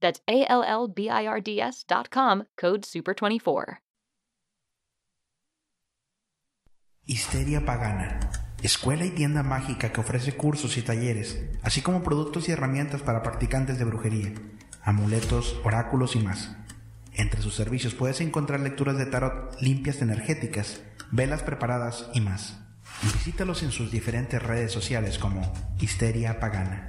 That's A code SUPER24. Histeria Pagana, escuela y tienda mágica que ofrece cursos y talleres, así como productos y herramientas para practicantes de brujería, amuletos, oráculos y más. Entre sus servicios puedes encontrar lecturas de tarot limpias energéticas, velas preparadas y más. Visítalos en sus diferentes redes sociales como Histeria Pagana.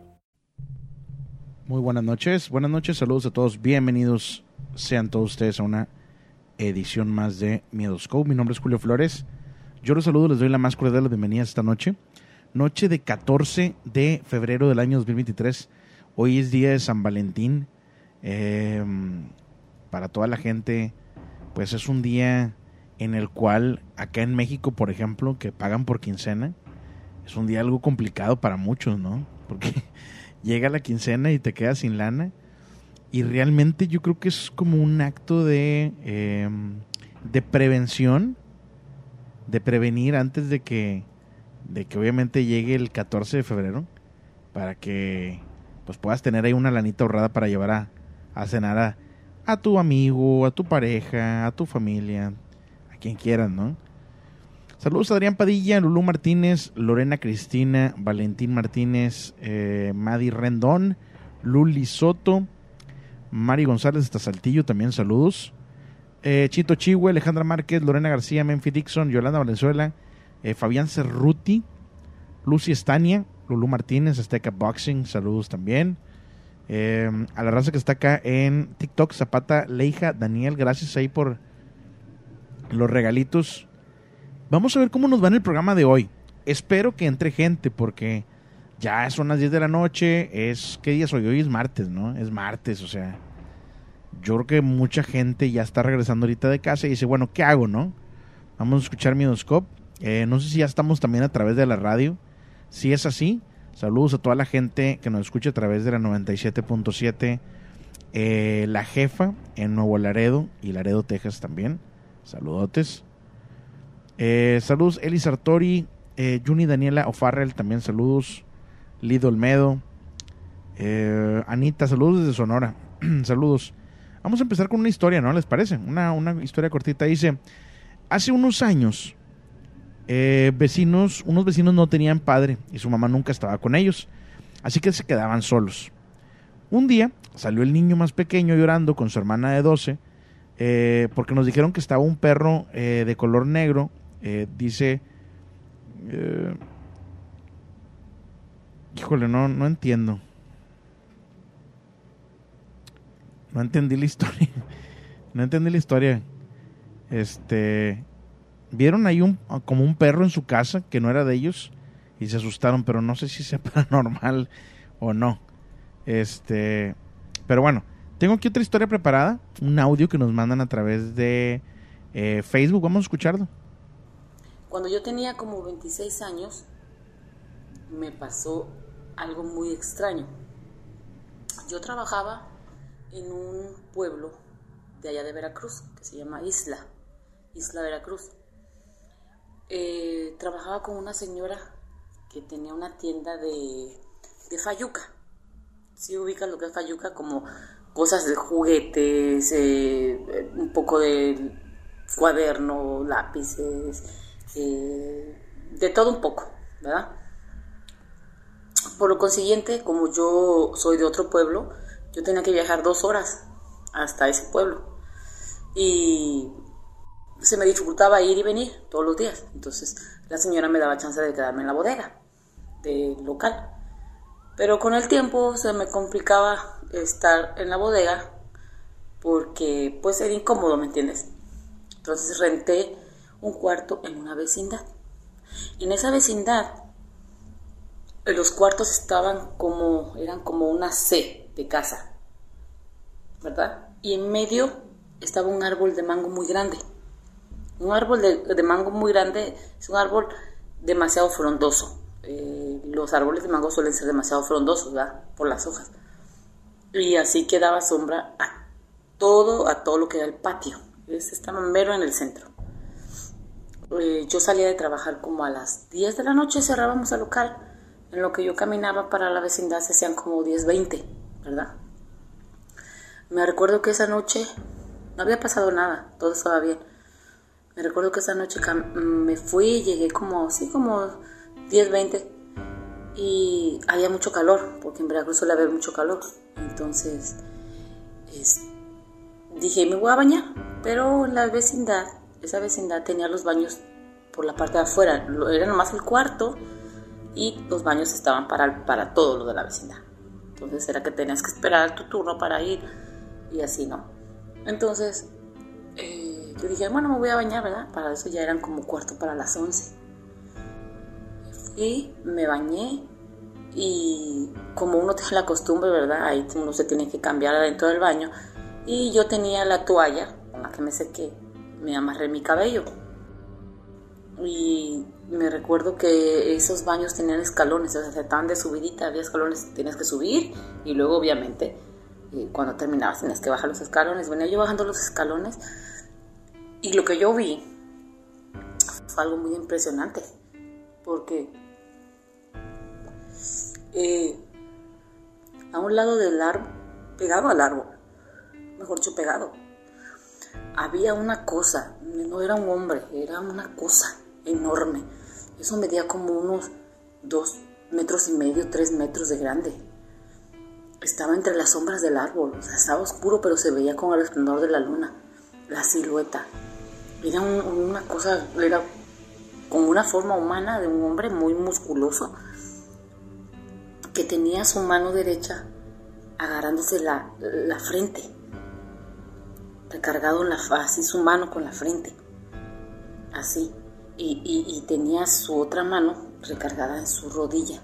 Muy buenas noches, buenas noches, saludos a todos, bienvenidos sean todos ustedes a una edición más de Miedoscope. Mi nombre es Julio Flores. Yo los saludo, les doy la más cordial bienvenida esta noche. Noche de 14 de febrero del año 2023. Hoy es día de San Valentín. Eh, para toda la gente, pues es un día en el cual acá en México, por ejemplo, que pagan por quincena, es un día algo complicado para muchos, ¿no? Porque llega la quincena y te quedas sin lana. Y realmente yo creo que es como un acto de, eh, de prevención, de prevenir antes de que, de que obviamente llegue el 14 de febrero, para que pues puedas tener ahí una lanita ahorrada para llevar a, a cenar a, a tu amigo, a tu pareja, a tu familia, a quien quieras, ¿no? Saludos a Adrián Padilla, Lulú Martínez, Lorena Cristina, Valentín Martínez, eh, Rendón, Luli Soto, Mari González hasta Saltillo, también saludos. Eh, Chito Chihue, Alejandra Márquez, Lorena García, Menfi Dixon, Yolanda Valenzuela, eh, Fabián Cerruti, Lucy Estania, Lulú Martínez, Azteca Boxing, saludos también. Eh, a la raza que está acá en TikTok, Zapata, Leija, Daniel, gracias ahí por los regalitos. Vamos a ver cómo nos va en el programa de hoy. Espero que entre gente porque ya son las 10 de la noche. Es, ¿qué día soy? Hoy es martes, ¿no? Es martes, o sea. Yo creo que mucha gente ya está regresando ahorita de casa y dice, bueno, ¿qué hago, no? Vamos a escuchar Midoscope. Eh, no sé si ya estamos también a través de la radio. Si es así, saludos a toda la gente que nos escucha a través de la 97.7. Eh, la jefa en Nuevo Laredo y Laredo, Texas también. Saludotes. Eh, saludos Eli Sartori, eh, Juni Daniela O'Farrell, también saludos. Lido Olmedo. Eh, Anita, saludos desde Sonora. saludos. Vamos a empezar con una historia, ¿no? ¿Les parece? Una, una historia cortita. Dice, hace unos años, vecinos, unos vecinos no tenían padre y su mamá nunca estaba con ellos. Así que se quedaban solos. Un día salió el niño más pequeño llorando con su hermana de 12 eh, porque nos dijeron que estaba un perro de color negro. Eh, dice... eh, híjole, no, no entiendo. No entendí la historia. No entendí la historia. Este. Vieron ahí un, como un perro en su casa que no era de ellos y se asustaron, pero no sé si sea paranormal o no. Este. Pero bueno, tengo aquí otra historia preparada, un audio que nos mandan a través de eh, Facebook. Vamos a escucharlo. Cuando yo tenía como 26 años, me pasó algo muy extraño. Yo trabajaba en un pueblo de allá de Veracruz, que se llama Isla, Isla Veracruz. Eh, trabajaba con una señora que tenía una tienda de, de fayuca. Si ubicas lo que es fayuca, como cosas de juguetes, eh, un poco de cuaderno, lápices, eh, de todo un poco, ¿verdad? Por lo consiguiente, como yo soy de otro pueblo, yo tenía que viajar dos horas hasta ese pueblo. Y se me dificultaba ir y venir todos los días. Entonces la señora me daba chance de quedarme en la bodega del local. Pero con el tiempo se me complicaba estar en la bodega porque pues era incómodo, ¿me entiendes? Entonces renté un cuarto en una vecindad. En esa vecindad los cuartos estaban como, eran como una C de casa, ¿verdad? Y en medio estaba un árbol de mango muy grande. Un árbol de, mango muy grande es un árbol demasiado frondoso. Eh, los árboles de mango suelen ser demasiado frondosos, ¿verdad? Por las hojas. Y así quedaba sombra a todo, a todo lo que era el patio. Estaba mero en el centro. Eh, yo salía de trabajar como a las 10 de la noche, cerrábamos el local en lo que yo caminaba para la vecindad se hacían como 10, 20, ¿verdad? Me recuerdo que esa noche no había pasado nada, todo estaba bien. Me recuerdo que esa noche me fui, llegué como, sí, como 10, 20 y había mucho calor, porque en Veracruz suele haber mucho calor. Entonces, dije, me voy a bañar, pero en la vecindad, esa vecindad tenía los baños por la parte de afuera, era nomás el cuarto y los baños estaban para, para todo lo de la vecindad. Entonces era que tenías que esperar tu turno para ir y así, ¿no? Entonces eh, yo dije, bueno, me voy a bañar, ¿verdad? Para eso ya eran como cuarto para las 11. Y me bañé y como uno tiene la costumbre, ¿verdad? Ahí uno se tiene que cambiar adentro del baño. Y yo tenía la toalla con la que me sequé, me amarré mi cabello. Y me recuerdo que esos baños tenían escalones, o sea, se estaban de subidita, había escalones, tenías que subir y luego obviamente eh, cuando terminabas tenías que bajar los escalones. Venía yo bajando los escalones y lo que yo vi fue algo muy impresionante porque eh, a un lado del árbol, pegado al árbol, mejor dicho, pegado, había una cosa, no era un hombre, era una cosa enorme eso medía como unos dos metros y medio, tres metros de grande. Estaba entre las sombras del árbol, o sea, estaba oscuro, pero se veía con el esplendor de la luna, la silueta. Era una cosa, era como una forma humana de un hombre muy musculoso que tenía su mano derecha agarrándose la, la frente, recargado en la así su mano con la frente, así y, tenía su otra mano recargada en su rodilla,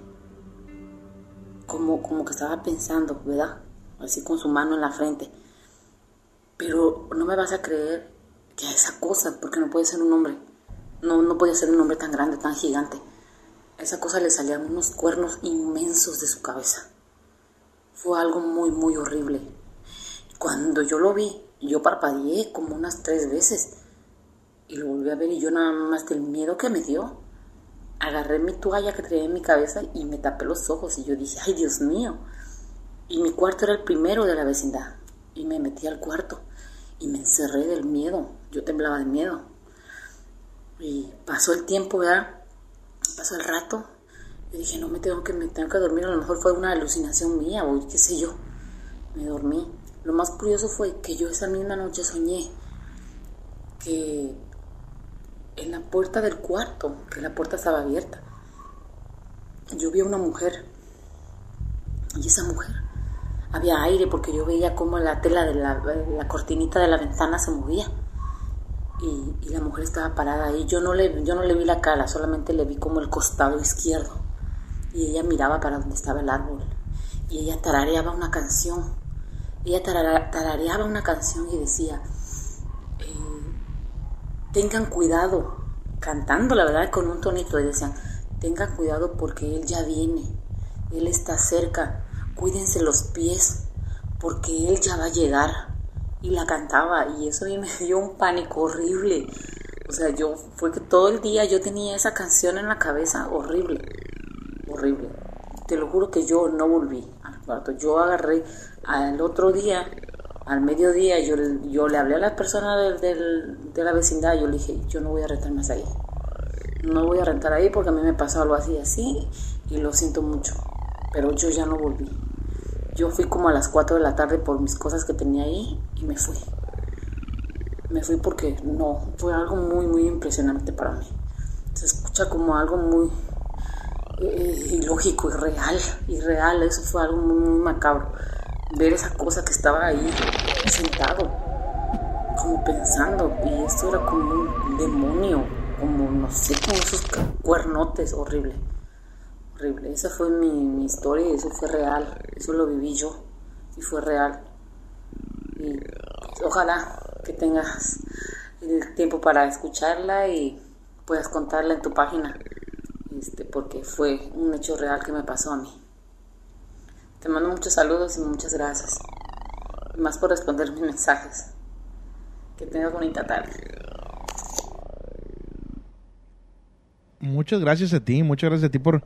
como, como que estaba pensando, ¿verdad? Así con su mano en la frente. Pero no me vas a creer que esa cosa, porque no puede ser un hombre, no, no podía ser un hombre tan grande, tan gigante. esa cosa le salían unos cuernos inmensos de su cabeza. Fue algo muy, muy horrible. Cuando yo lo vi, yo parpadeé como unas tres veces y lo volví a ver y yo nada más del miedo que me dio, agarré mi toalla que traía en mi cabeza y me tapé los ojos y yo dije, ay Dios mío. Y mi cuarto era el primero de la vecindad. Y me metí al cuarto y me encerré del miedo. Yo temblaba de miedo. Y pasó el tiempo, ¿verdad? Pasó el rato. Y dije, no me tengo que, me tengo que dormir. A lo mejor fue una alucinación mía o qué sé yo. Me dormí. Lo más curioso fue que yo esa misma noche soñé que en la puerta del cuarto, que la puerta estaba abierta, yo vi a una mujer y esa mujer había aire porque yo veía como la tela de la, cortinita de la ventana se movía. Y, y, la mujer estaba parada ahí. Yo no, le, yo no le vi la cara, solamente le vi como el costado izquierdo. Y ella miraba para donde estaba el árbol. Y ella tarareaba una canción. Ella tarareaba una canción y decía, eh, tengan cuidado, cantando la verdad con un tonito. Y decían, tengan cuidado porque Él ya viene. Él está cerca cuídense los pies, porque Él ya va a llegar. Y la cantaba, y eso me dio un pánico horrible. O sea, yo fue que todo el día yo tenía esa canción en la cabeza, horrible, horrible. Te lo juro que yo no volví al cuarto. Yo agarré al otro día, al mediodía, yo, yo le hablé a la persona de la vecindad, yo le dije, yo no voy a rentar más ahí. No voy a rentar ahí porque a mí me pasó algo así, así, y lo siento mucho. Pero yo ya no volví. Yo fui como a las 4 de la tarde por mis cosas que tenía ahí y me fui. Me fui porque no, fue algo muy, muy impresionante para mí. Se escucha como algo muy eh, ilógico, irreal, irreal. Eso fue algo muy, muy macabro. Ver esa cosa que estaba ahí sentado, como pensando, y esto era como un demonio, como no sé, como esos cuernotes, horrible horrible. Esa fue mi, historia y eso fue real. Eso lo viví yo y fue real. Y ojalá que tengas el tiempo para escucharla y puedas contarla en tu página, este, porque fue un hecho real que me pasó a mí. Te mando muchos saludos y muchas gracias. más por responder mis mensajes. Que tengas bonita tarde. Muchas gracias a ti, muchas gracias a ti por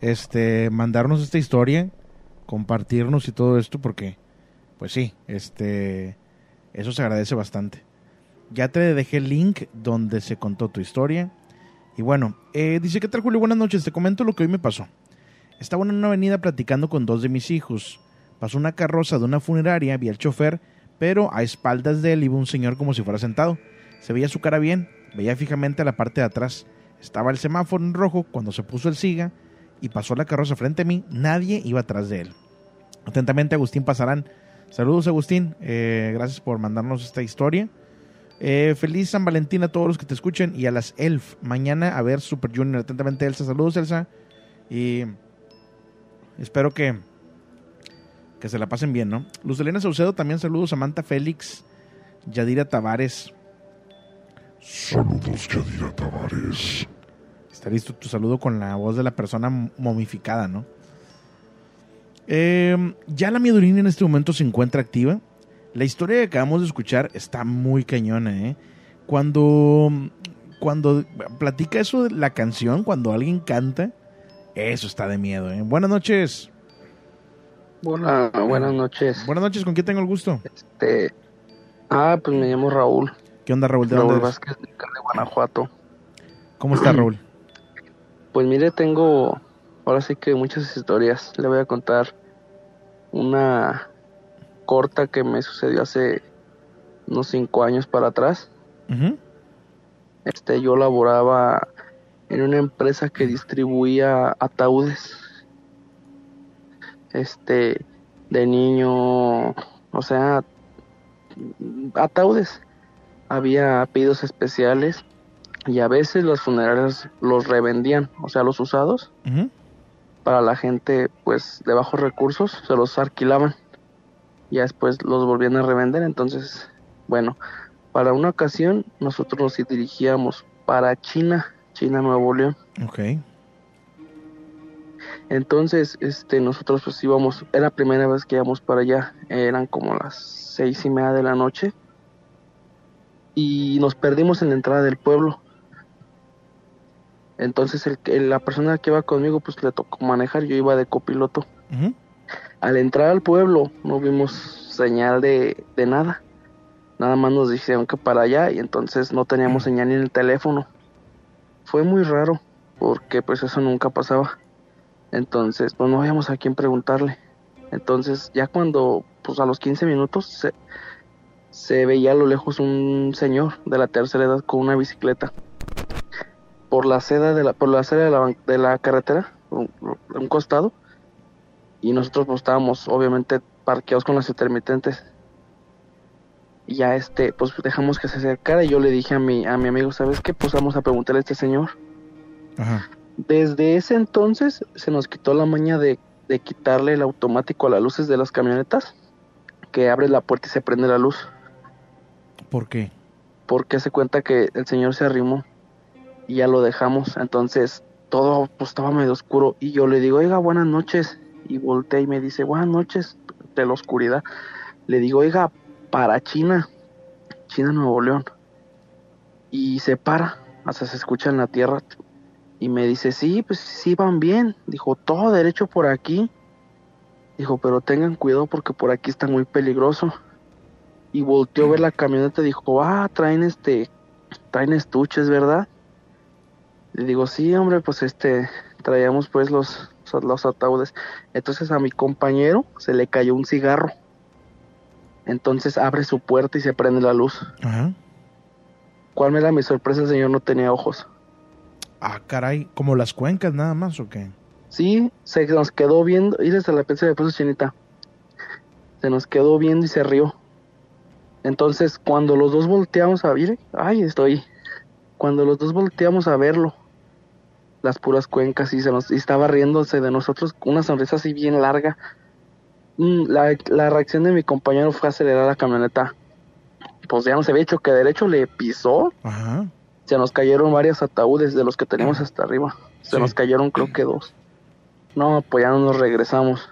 este, mandarnos esta historia, compartirnos y todo esto, porque, pues sí, este, eso se agradece bastante. Ya te dejé el link donde se contó tu historia. Y bueno, eh, dice, ¿qué tal Julio? Buenas noches, te comento lo que hoy me pasó. Estaba en una avenida platicando con dos de mis hijos. Pasó una carroza de una funeraria, vi al chofer, pero a espaldas de él iba un señor como si fuera sentado. Se veía su cara bien, veía fijamente a la parte de atrás. Estaba el semáforo en rojo cuando se puso el siga y pasó la carroza frente a mí, nadie iba atrás de él. Atentamente, Agustín Pasarán. Saludos, Agustín. Eh, gracias por mandarnos esta historia. Eh, feliz San Valentín a todos los que te escuchen y a las ELF. Mañana a ver Super Junior. Atentamente, Elsa. Saludos, Elsa. Y espero que, que se la pasen bien, ¿no? Luz Elena Saucedo, también saludos. Samantha Félix, Yadira Tavares. Saludos, Yadira Tavares. Está listo tu saludo con la voz de la persona momificada, ¿no? Eh, ya la miedurina en este momento se encuentra activa. La historia que acabamos de escuchar está muy cañona, ¿eh? Cuando, cuando platica eso de la canción, cuando alguien canta, eso está de miedo, ¿eh? Buenas noches. Buena, buenas noches. Buenas noches, ¿con quién tengo el gusto? Este, ah, pues me llamo Raúl. ¿Qué onda, Raúl? ¿De Raúl dónde Vázquez, de Guanajuato. ¿Cómo está, Raúl? Pues mire, tengo ahora sí que muchas historias. Le voy a contar una corta que me sucedió hace unos cinco años para atrás. Este, yo laboraba en una empresa que distribuía ataúdes. Este, de niño, o sea, ataúdes. Había pedidos especiales y a veces las funerarias los revendían, o sea, los usados, para la gente pues de bajos recursos, se los alquilaban y después los volvían a revender. Entonces, bueno, para una ocasión nosotros nos dirigíamos para China, China Nuevo León. Ok. Entonces, este, nosotros pues íbamos, era la primera vez que íbamos para allá, eran como las seis y media de la noche y nos perdimos en la entrada del pueblo. Entonces el, la persona que iba conmigo pues le tocó manejar, yo iba de copiloto. Al entrar al pueblo no vimos señal de, de, nada. Nada más nos dijeron que para allá y entonces no teníamos señal ni en el teléfono. Fue muy raro porque pues eso nunca pasaba. Entonces pues no habíamos a quién preguntarle. Entonces ya cuando pues a los 15 minutos se, se veía a lo lejos un señor de la tercera edad con una bicicleta por la seda de la por la seda de la, de la carretera un, un costado y nosotros pues, estábamos obviamente parqueados con las intermitentes. Ya este, pues dejamos que se acercara y yo le dije a mi, a mi amigo, ¿sabes qué? Pues vamos a preguntarle a este señor. Ajá. Desde ese entonces se nos quitó la maña de, de quitarle el automático a las luces de las camionetas, que abre la puerta y se prende la luz. ¿Por qué? Porque se cuenta que el señor se arrimó y ya lo dejamos. Entonces todo pues, estaba medio oscuro y yo le digo, oiga, buenas noches. Y voltea y me dice, buenas noches, de la oscuridad. Le digo, oiga, para China, China, Nuevo León. Y se para, hasta se escucha en la tierra. Y me dice, sí, pues sí van bien. Dijo, todo derecho por aquí. Dijo, pero tengan cuidado porque por aquí está muy peligroso. Y volteó a ver la camioneta dijo, ah, traen este, traen estuches, ¿verdad? Le digo, sí, hombre, pues este, traíamos pues los, los ataúdes. Entonces a mi compañero se le cayó un cigarro. Entonces abre su puerta y se prende la luz. Ajá. ¿Cuál me da mi sorpresa? El señor no tenía ojos. Ah, caray, como las cuencas nada más o qué? Sí, se nos quedó viendo, y desde la pensé de puso chinita. Se nos quedó viendo y se rió. Entonces, cuando los dos volteamos a ver, ay, estoy. Cuando los dos volteamos a verlo, las puras cuencas y se nos y estaba riéndose de nosotros una sonrisa así bien larga. Mm, La, la reacción de mi compañero fue acelerar la camioneta. Pues ya no se había hecho que derecho le pisó. Ajá. Se nos cayeron varios ataúdes de los que teníamos hasta arriba. Se Sí. nos cayeron creo que dos. No, pues ya no nos regresamos.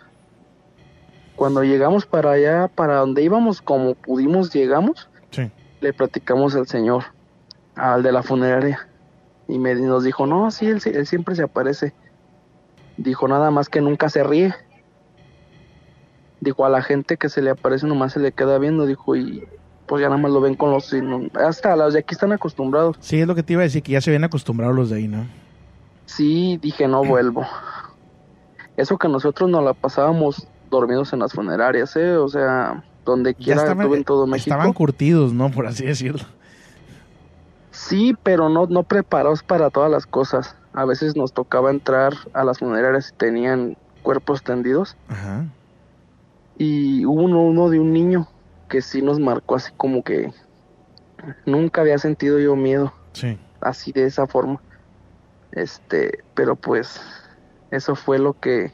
Cuando llegamos para allá, para donde íbamos, como pudimos, llegamos, Sí. le platicamos al señor, al de la funeraria. Y me, nos dijo, no, sí, él, sí- él siempre se aparece. Dijo, nada más que nunca se ríe. Dijo, a la gente que se le aparece nomás se le queda viendo. Dijo, y pues ya nada más lo ven con los... Hasta los de aquí están acostumbrados. Sí, es lo que te iba a decir, que ya se habían acostumbrado los de ahí, ¿no? Sí, dije, no vuelvo. Eso que nosotros nos la pasábamos dormidos en las funerarias, ¿eh? O sea, donde quiera estuve en todo México. estaban curtidos, ¿no? Por así decirlo. Sí, pero no, no preparados para todas las cosas. A veces nos tocaba entrar a las funerarias y tenían cuerpos tendidos. Ajá. Y hubo uno, uno de un niño que sí nos marcó así como que nunca había sentido yo miedo, Sí. así de esa forma. Este, pero pues eso fue lo que...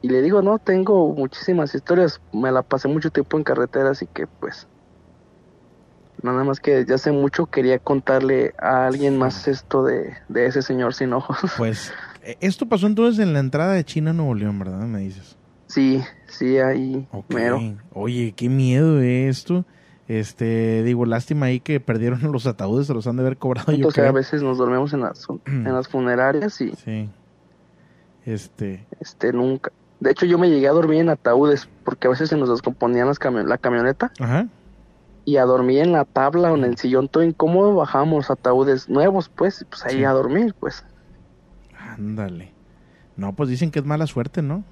Y le digo, no, tengo muchísimas historias, me la pasé mucho tiempo en carretera, así que pues... Nada más que ya hace mucho quería contarle a alguien más esto de, de ese señor sin ojos. Pues eh, esto pasó entonces en la entrada de China a Nuevo León, ¿verdad? Me dices. Sí, sí, ahí mero. Oye, qué miedo esto. Este, digo, lástima ahí que perdieron los ataúdes, se los han de haber cobrado yo Entonces a creo. veces nos dormimos en las, en las funerarias y Sí. Este, este nunca. De hecho yo me llegué a dormir en ataúdes porque a veces se nos descomponían las cami- la camioneta ajá. y a dormir en la tabla o en el sillón todo incómodo bajábamos ataúdes nuevos pues y pues ahí Sí. a dormir pues. Ándale. No, pues dicen que es mala suerte, ¿no?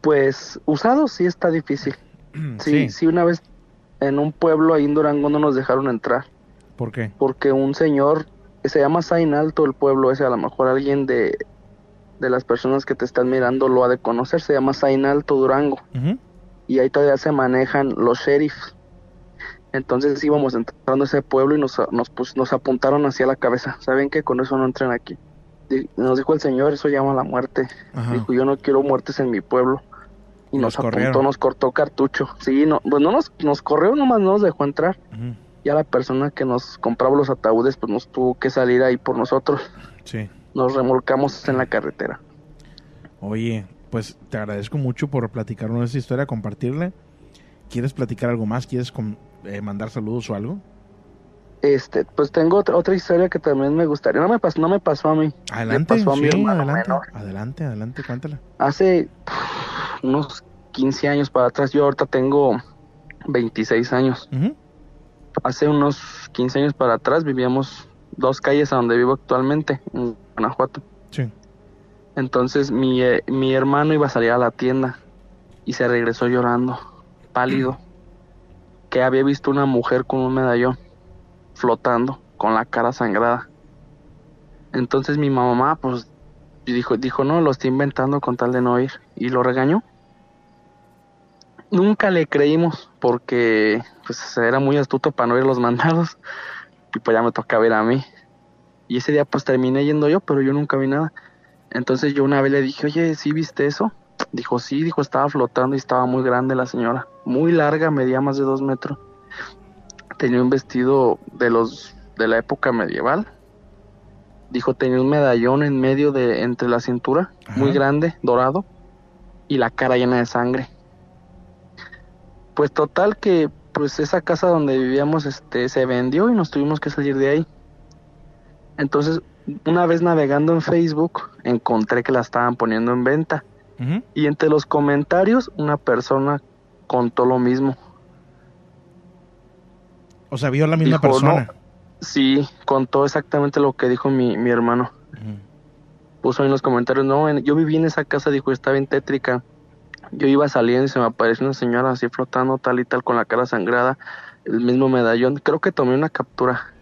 Pues usados sí está difícil. Sí, sí, una vez en un pueblo ahí en Durango no nos dejaron entrar. ¿Por qué? porque un señor se llama Sain Alto el pueblo ese a lo mejor alguien de de las personas que te están mirando lo ha de conocer se llama Sain Alto Durango. Y ahí todavía se manejan los sheriffs. Entonces íbamos entrando a ese pueblo y nos nos, pues, nos apuntaron hacia la cabeza. Saben que con eso no entren aquí. Nos dijo el señor eso llama a la muerte. Ajá. dijo yo no quiero muertes en mi pueblo y Los nos apuntó corrieron. nos cortó cartucho sí no pues no nos nos corrió nomás no nos dejó entrar Ujú. ya la persona que nos compraba los ataúdes pues nos tuvo que salir ahí por nosotros Sí. nos remolcamos en la carretera Oye, pues te agradezco mucho por platicarnos esta historia, compartirla. ¿Quieres platicar algo más? ¿Quieres eh, mandar saludos o algo? este pues tengo otra, otra historia que también me gustaría no me pasó no me pasó a mí Adelante, pasó a mi sí, hermano adelante, menor. adelante, adelante, cuéntala. hace unos 15 años para atrás yo ahorita tengo 26 años hace unos 15 años para atrás vivíamos dos calles a donde vivo actualmente en Guanajuato Sí. Entonces mi, eh, mi hermano iba a salir a la tienda y se regresó llorando, pálido, que había visto una mujer con un medallón flotando, con la cara sangrada. Entonces mi mamá pues dijo, dijo no, lo está inventando con tal de no ir y lo regañó. nunca le creímos porque pues era muy astuto para no ir los mandados y pues ya me toca ver a mí. Y ese día pues terminé yendo yo, pero yo nunca vi nada. Entonces yo una vez le dije, oye, ¿sí viste eso? Dijo, sí, dijo, estaba flotando y estaba muy grande la señora. Muy larga, medía más de dos metros. Tenía un vestido de los de la época medieval. Dijo, tenía un medallón en medio de, entre la cintura, muy grande, dorado, y la cara llena de sangre. Pues total que pues esa casa donde vivíamos este se vendió y nos tuvimos que salir de ahí. Entonces, una vez navegando en Facebook, encontré que la estaban poniendo en venta. Y entre los comentarios, una persona contó lo mismo. O sea, vio la misma persona. Sí, contó exactamente lo que dijo mi, mi hermano. Puso en los comentarios, no, yo viví en esa casa, dijo, estaba bien tétrica. Yo iba saliendo y se me apareció una señora así flotando tal y tal con la cara sangrada, el mismo medallón. Creo que tomé una captura.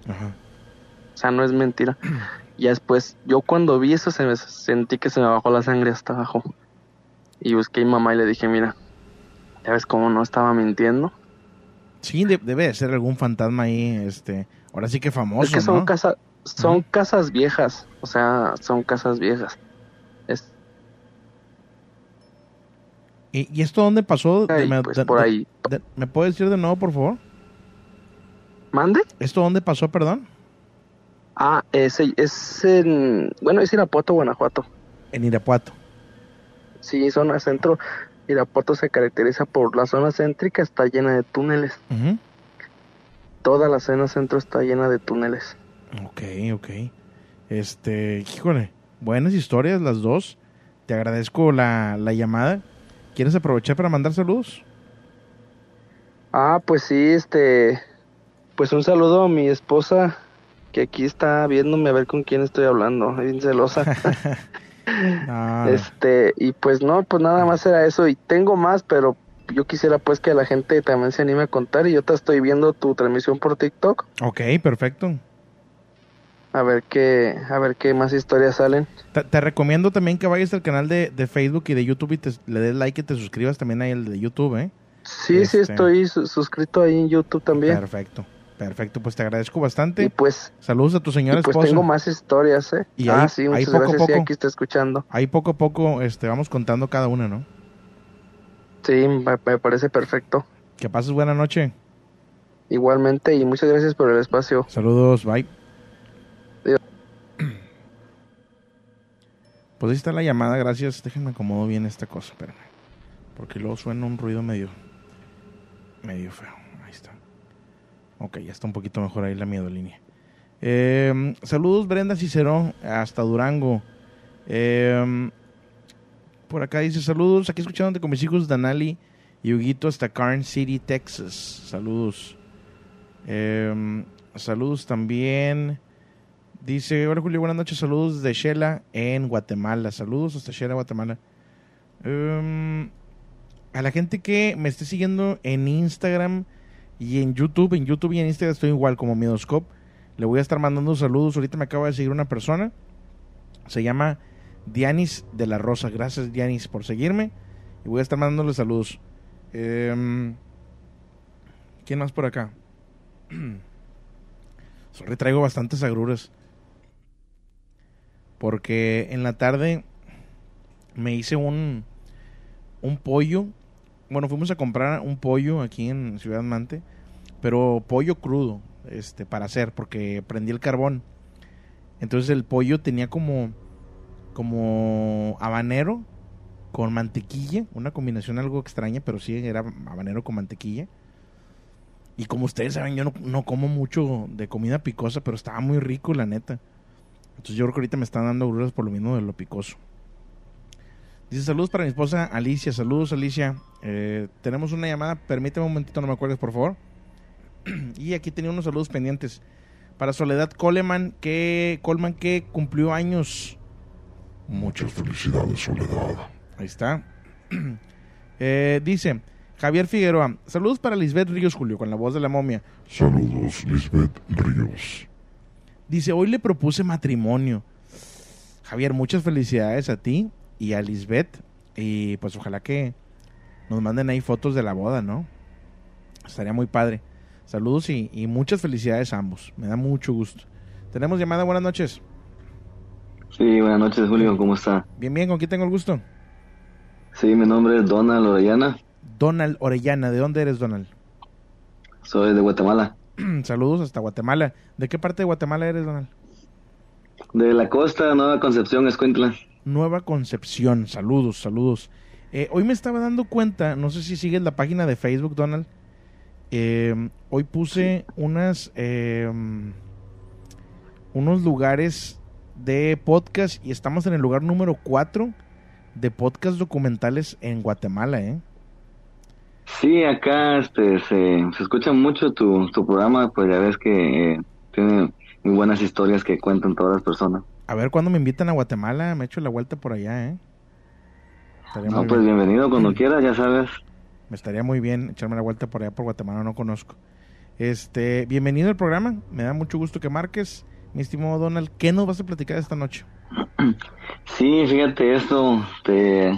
O sea, no es mentira. Y después, yo cuando vi eso, se me sentí que se me bajó la sangre hasta abajo. Y busqué a mi mamá y le dije, mira, ¿ya ves cómo no estaba mintiendo? Sí, debe de ser algún fantasma ahí, este, ahora sí que famoso, Es que son, casa, son casas viejas, o sea, son casas viejas. ¿Y, esto dónde pasó? me, pues, por ahí. ¿Me puedes decir de nuevo, por favor? ¿Mande? ¿Esto dónde pasó, perdón? Ah, ese es en, bueno, es Irapuato, Guanajuato. En Irapuato. Sí, zona centro. Irapuato se caracteriza por la zona céntrica, está llena de túneles. Toda la zona centro está llena de túneles. Ok, ok. Este, híjole, buenas historias las dos. Te agradezco la, la llamada. ¿Quieres aprovechar para mandar saludos? Ah, pues sí, este, pues un saludo a mi esposa que aquí está viéndome a ver con quién estoy hablando, bien celosa. Este, y pues no, pues nada más era eso y tengo más, pero yo quisiera pues que la gente también se anime a contar y yo te estoy viendo tu transmisión por TikTok. Ok, perfecto. A ver qué, a ver qué más historias salen. Te, recomiendo también que vayas al canal de, Facebook y de YouTube y te, le des like y te suscribas también ahí al de YouTube, ¿eh? Sí, sí, este, estoy suscrito ahí en YouTube también. Perfecto. Perfecto, pues te agradezco bastante. Y pues saludos a tu señora y pues tengo más historias, ¿eh? Y ah, sí, muchas poco gracias, poco, aquí está escuchando. Ahí poco a poco este vamos contando cada una, ¿no? Sí, me, parece perfecto. Que pases buena noche. Igualmente y muchas gracias por el espacio. Saludos, bye. Pues ahí está la llamada, gracias. Déjenme acomodo bien esta cosa, espérame. Porque luego suena un ruido medio medio feo. Ok, ya está un poquito mejor ahí la miedo línea. Em, saludos Brenda Cicero hasta Durango. Em, por acá dice saludos, aquí escuchándote con mis hijos Danali y Huguito hasta Carn City, Texas. Saludos. Em, saludos también. Dice, hola Julio, buenas noches, saludos de Shela en Guatemala. Saludos hasta Shela, Guatemala. a la gente que me esté siguiendo en Instagram y en YouTube, en YouTube y en Instagram estoy igual como Miedoscope. Le voy a estar mandando saludos. Ahorita me acaba de seguir una persona. Se llama Dianis de la Rosa. Gracias Dianis por seguirme. Y voy a estar mandándole saludos. Eh, ¿Quién más por acá? Sorry, traigo bastantes agruras. Porque en la tarde me hice un, un pollo bueno, fuimos a comprar un pollo aquí en Ciudad Mante, pero pollo crudo, este, para hacer, porque prendí el carbón. Entonces el pollo tenía como, como habanero con mantequilla, una combinación algo extraña, pero sí era habanero con mantequilla. Y como ustedes saben, yo no, no como mucho de comida picosa, pero estaba muy rico, la neta. Entonces yo creo que ahorita me están dando gruras por lo mismo de lo picoso. Dice saludos para mi esposa Alicia. Saludos Alicia. Eh, tenemos una llamada. Permíteme un momentito, no me acuerdes, por favor. y aquí tenía unos saludos pendientes. Para Soledad Coleman, que Coleman que cumplió años. Muchas felicidades, Soledad. Ahí está. Eh, dice Javier Figueroa. Saludos para Lisbeth Ríos, Julio, con la voz de la momia. Saludos, Lisbeth Ríos. Dice, hoy le propuse matrimonio. Javier, muchas felicidades a ti y a Lisbeth. Y pues ojalá que, nos manden ahí fotos de la boda, ¿no? Estaría muy padre. Saludos y, y muchas felicidades a ambos. Me da mucho gusto. Tenemos llamada, buenas noches. Sí, buenas noches, Julio, ¿cómo está? Bien, bien, ¿con quién tengo el gusto? Sí, mi nombre es Donald Orellana. Donald Orellana, ¿de dónde eres, Donald? Soy de Guatemala. Saludos hasta Guatemala. ¿De qué parte de Guatemala eres, Donald? De la costa, Nueva Concepción, Escuintla. Nueva Concepción, saludos, saludos. Eh, hoy me estaba dando cuenta, no sé si sigues la página de Facebook, Donald. Eh, hoy puse unas eh, unos lugares de podcast y estamos en el lugar número 4 de podcast documentales en Guatemala, ¿eh? Sí, acá este, se, se escucha mucho tu, tu programa, pues ya ves que eh, tiene muy buenas historias que cuentan todas las personas. A ver cuando me invitan a Guatemala, me echo la vuelta por allá, ¿eh? no, pues bienvenido cuando quieras, ya sabes. Me estaría muy bien echarme la vuelta por allá por Guatemala, no conozco. Este, bienvenido al programa, me da mucho gusto que marques. Mi estimado Donald, ¿qué nos vas a platicar esta noche? Sí, fíjate, esto te,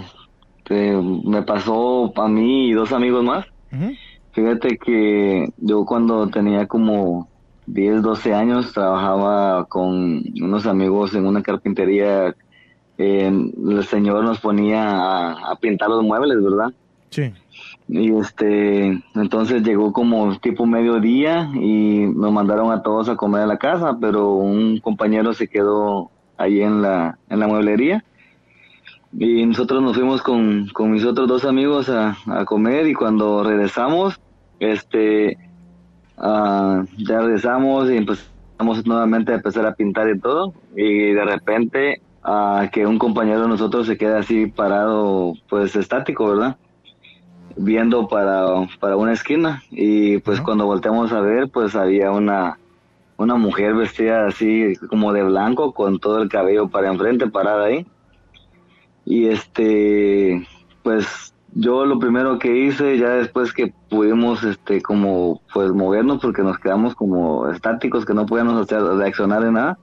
me pasó a mí y dos amigos más. Fíjate que yo cuando tenía como 10, 12 años trabajaba con unos amigos en una carpintería. el señor nos ponía a, a pintar los muebles, ¿verdad? Sí. Y este, entonces llegó como tipo mediodía y nos mandaron a todos a comer a la casa, pero un compañero se quedó ahí en la, en la mueblería. Y nosotros nos fuimos con, con mis otros dos amigos a, a comer y cuando regresamos, este, uh, ya regresamos y empezamos nuevamente a empezar a pintar y todo. Y de repente, uh, que un compañero de nosotros se queda así parado, pues estático, ¿verdad? Viendo para, para una esquina. Y pues cuando volteamos a ver pues había una, una mujer vestida así como de blanco con todo el cabello para enfrente parada ahí. Y este pues yo lo primero que hice ya después que pudimos este como pues movernos porque nos quedamos como estáticos que no podíamos hacer reaccionar de nada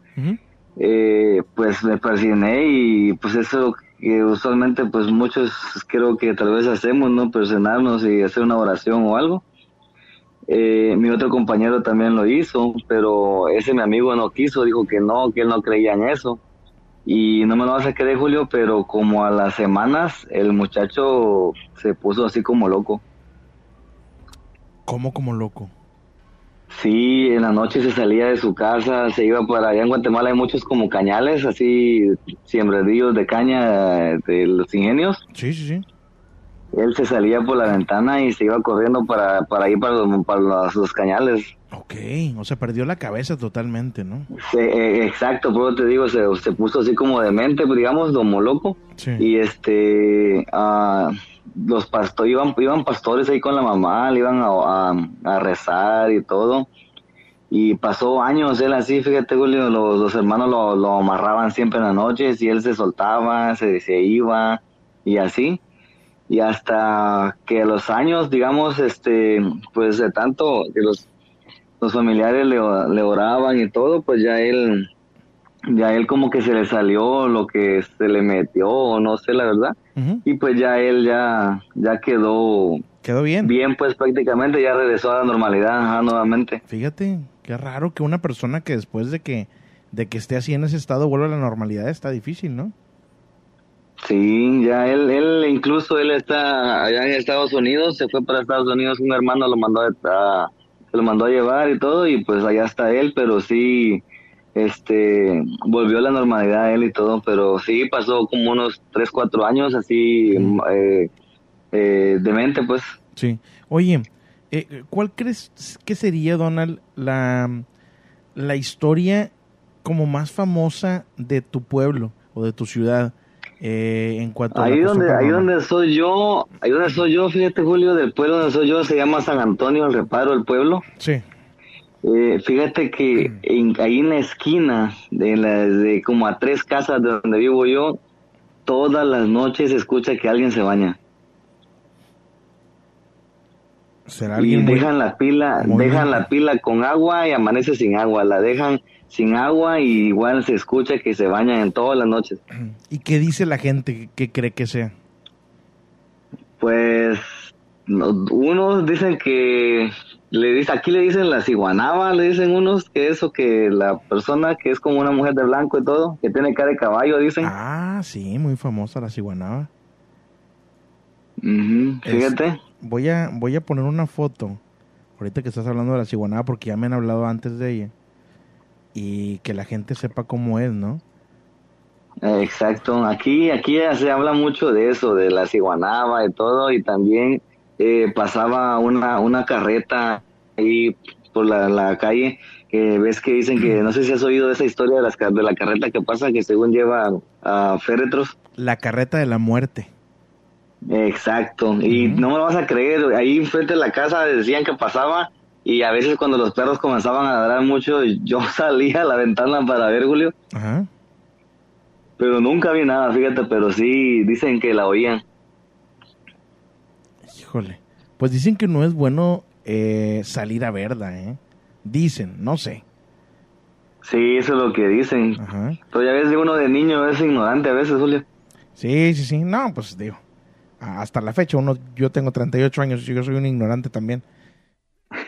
eh, pues me persigné y pues eso que usualmente pues muchos creo que tal vez hacemos, ¿no? Personarnos y hacer una oración o algo. Eh, mi otro compañero también lo hizo, pero ese mi amigo no quiso, dijo que no, que él no creía en eso. Y no me lo vas a creer, Julio, pero como a las semanas el muchacho se puso así como loco. ¿Cómo como loco? Sí, en la noche se salía de su casa, se iba para allá en Guatemala, hay muchos como cañales, así siembradillos de caña de los ingenios. Sí, sí, sí. Él se salía por la ventana y se iba corriendo para, para ir para, los, para los, cañales. Ok, o sea, perdió la cabeza totalmente, ¿no? Sí, e, exacto, pero te digo, se, se puso así como demente, digamos, como loco. Sí. Y este... Uh, los pastores, iban, iban pastores ahí con la mamá, le iban a, a, rezar y todo. Y pasó años él así, fíjate Julio, los, los hermanos lo, lo, amarraban siempre en las noches y él se soltaba, se, se iba y así. Y hasta que los años, digamos, este, pues de tanto que los, los familiares le, le oraban y todo, pues ya él, ya él como que se le salió lo que se le metió, no sé la verdad y pues ya él ya, ya quedó... Quedó bien. Bien, pues prácticamente ya regresó a la normalidad nuevamente. Fíjate, qué raro que una persona que después de que, de que esté así en ese estado vuelva a la normalidad está difícil, ¿no? Sí, ya él, él incluso él está allá en Estados Unidos, se fue para Estados Unidos, un hermano lo mandó a, lo mandó a llevar y todo, y pues allá está él, pero sí, este, volvió a la normalidad él y todo, pero sí pasó como unos 3, 4 años así, eh, eh, demente pues. Sí. Oye, eh, ¿cuál crees que sería, Donald, la, la historia como más famosa de tu pueblo o de tu ciudad? Eh, en cuanto ahí a donde ahí donde soy yo ahí donde soy yo fíjate Julio del pueblo donde soy yo se llama San Antonio el Reparo el pueblo sí eh, fíjate que ahí en la esquina, de, la, de como a tres casas de donde vivo yo, todas las noches se escucha que alguien se baña. ¿Será alguien y dejan la pila, dejan la pila con agua y amanece sin agua. La dejan sin agua y igual se escucha que se bañan en todas las noches. ¿Y qué dice la gente que cree que sea? Pues unos dicen que le dice, aquí le dicen la ciguanaba, le dicen unos que eso que la persona que es como una mujer de blanco y todo, que tiene cara de caballo, dicen. Ah, sí, muy famosa la ciguanaba. fíjate. voy a voy a poner una foto ahorita que estás hablando de la ciguanaba porque ya me han hablado antes de ella y que la gente sepa cómo es, ¿no? Exacto, aquí aquí se habla mucho de eso, de la ciguanaba y todo, y también eh, pasaba una, una carreta ahí por la, calle, que ves que dicen que, no sé si has oído de esa historia de, las, de la carreta que pasa, que según lleva a féretros. La carreta de la muerte. Exacto, y no me vas a creer, ahí frente a la casa decían que pasaba y a veces cuando los perros comenzaban a ladrar mucho, yo salía a la ventana para ver, Julio. Ajá. Pero nunca vi nada, fíjate, pero sí dicen que la oían. Híjole. Pues dicen que no es bueno eh, salir a verla, ¿eh? Dicen, no sé. Sí, eso es lo que dicen. Ajá. Pero ya ves, uno de niño es ignorante a veces, Julio. Sí, sí, sí. No, pues digo, hasta la fecha, uno, yo tengo 38 años y yo soy un ignorante también.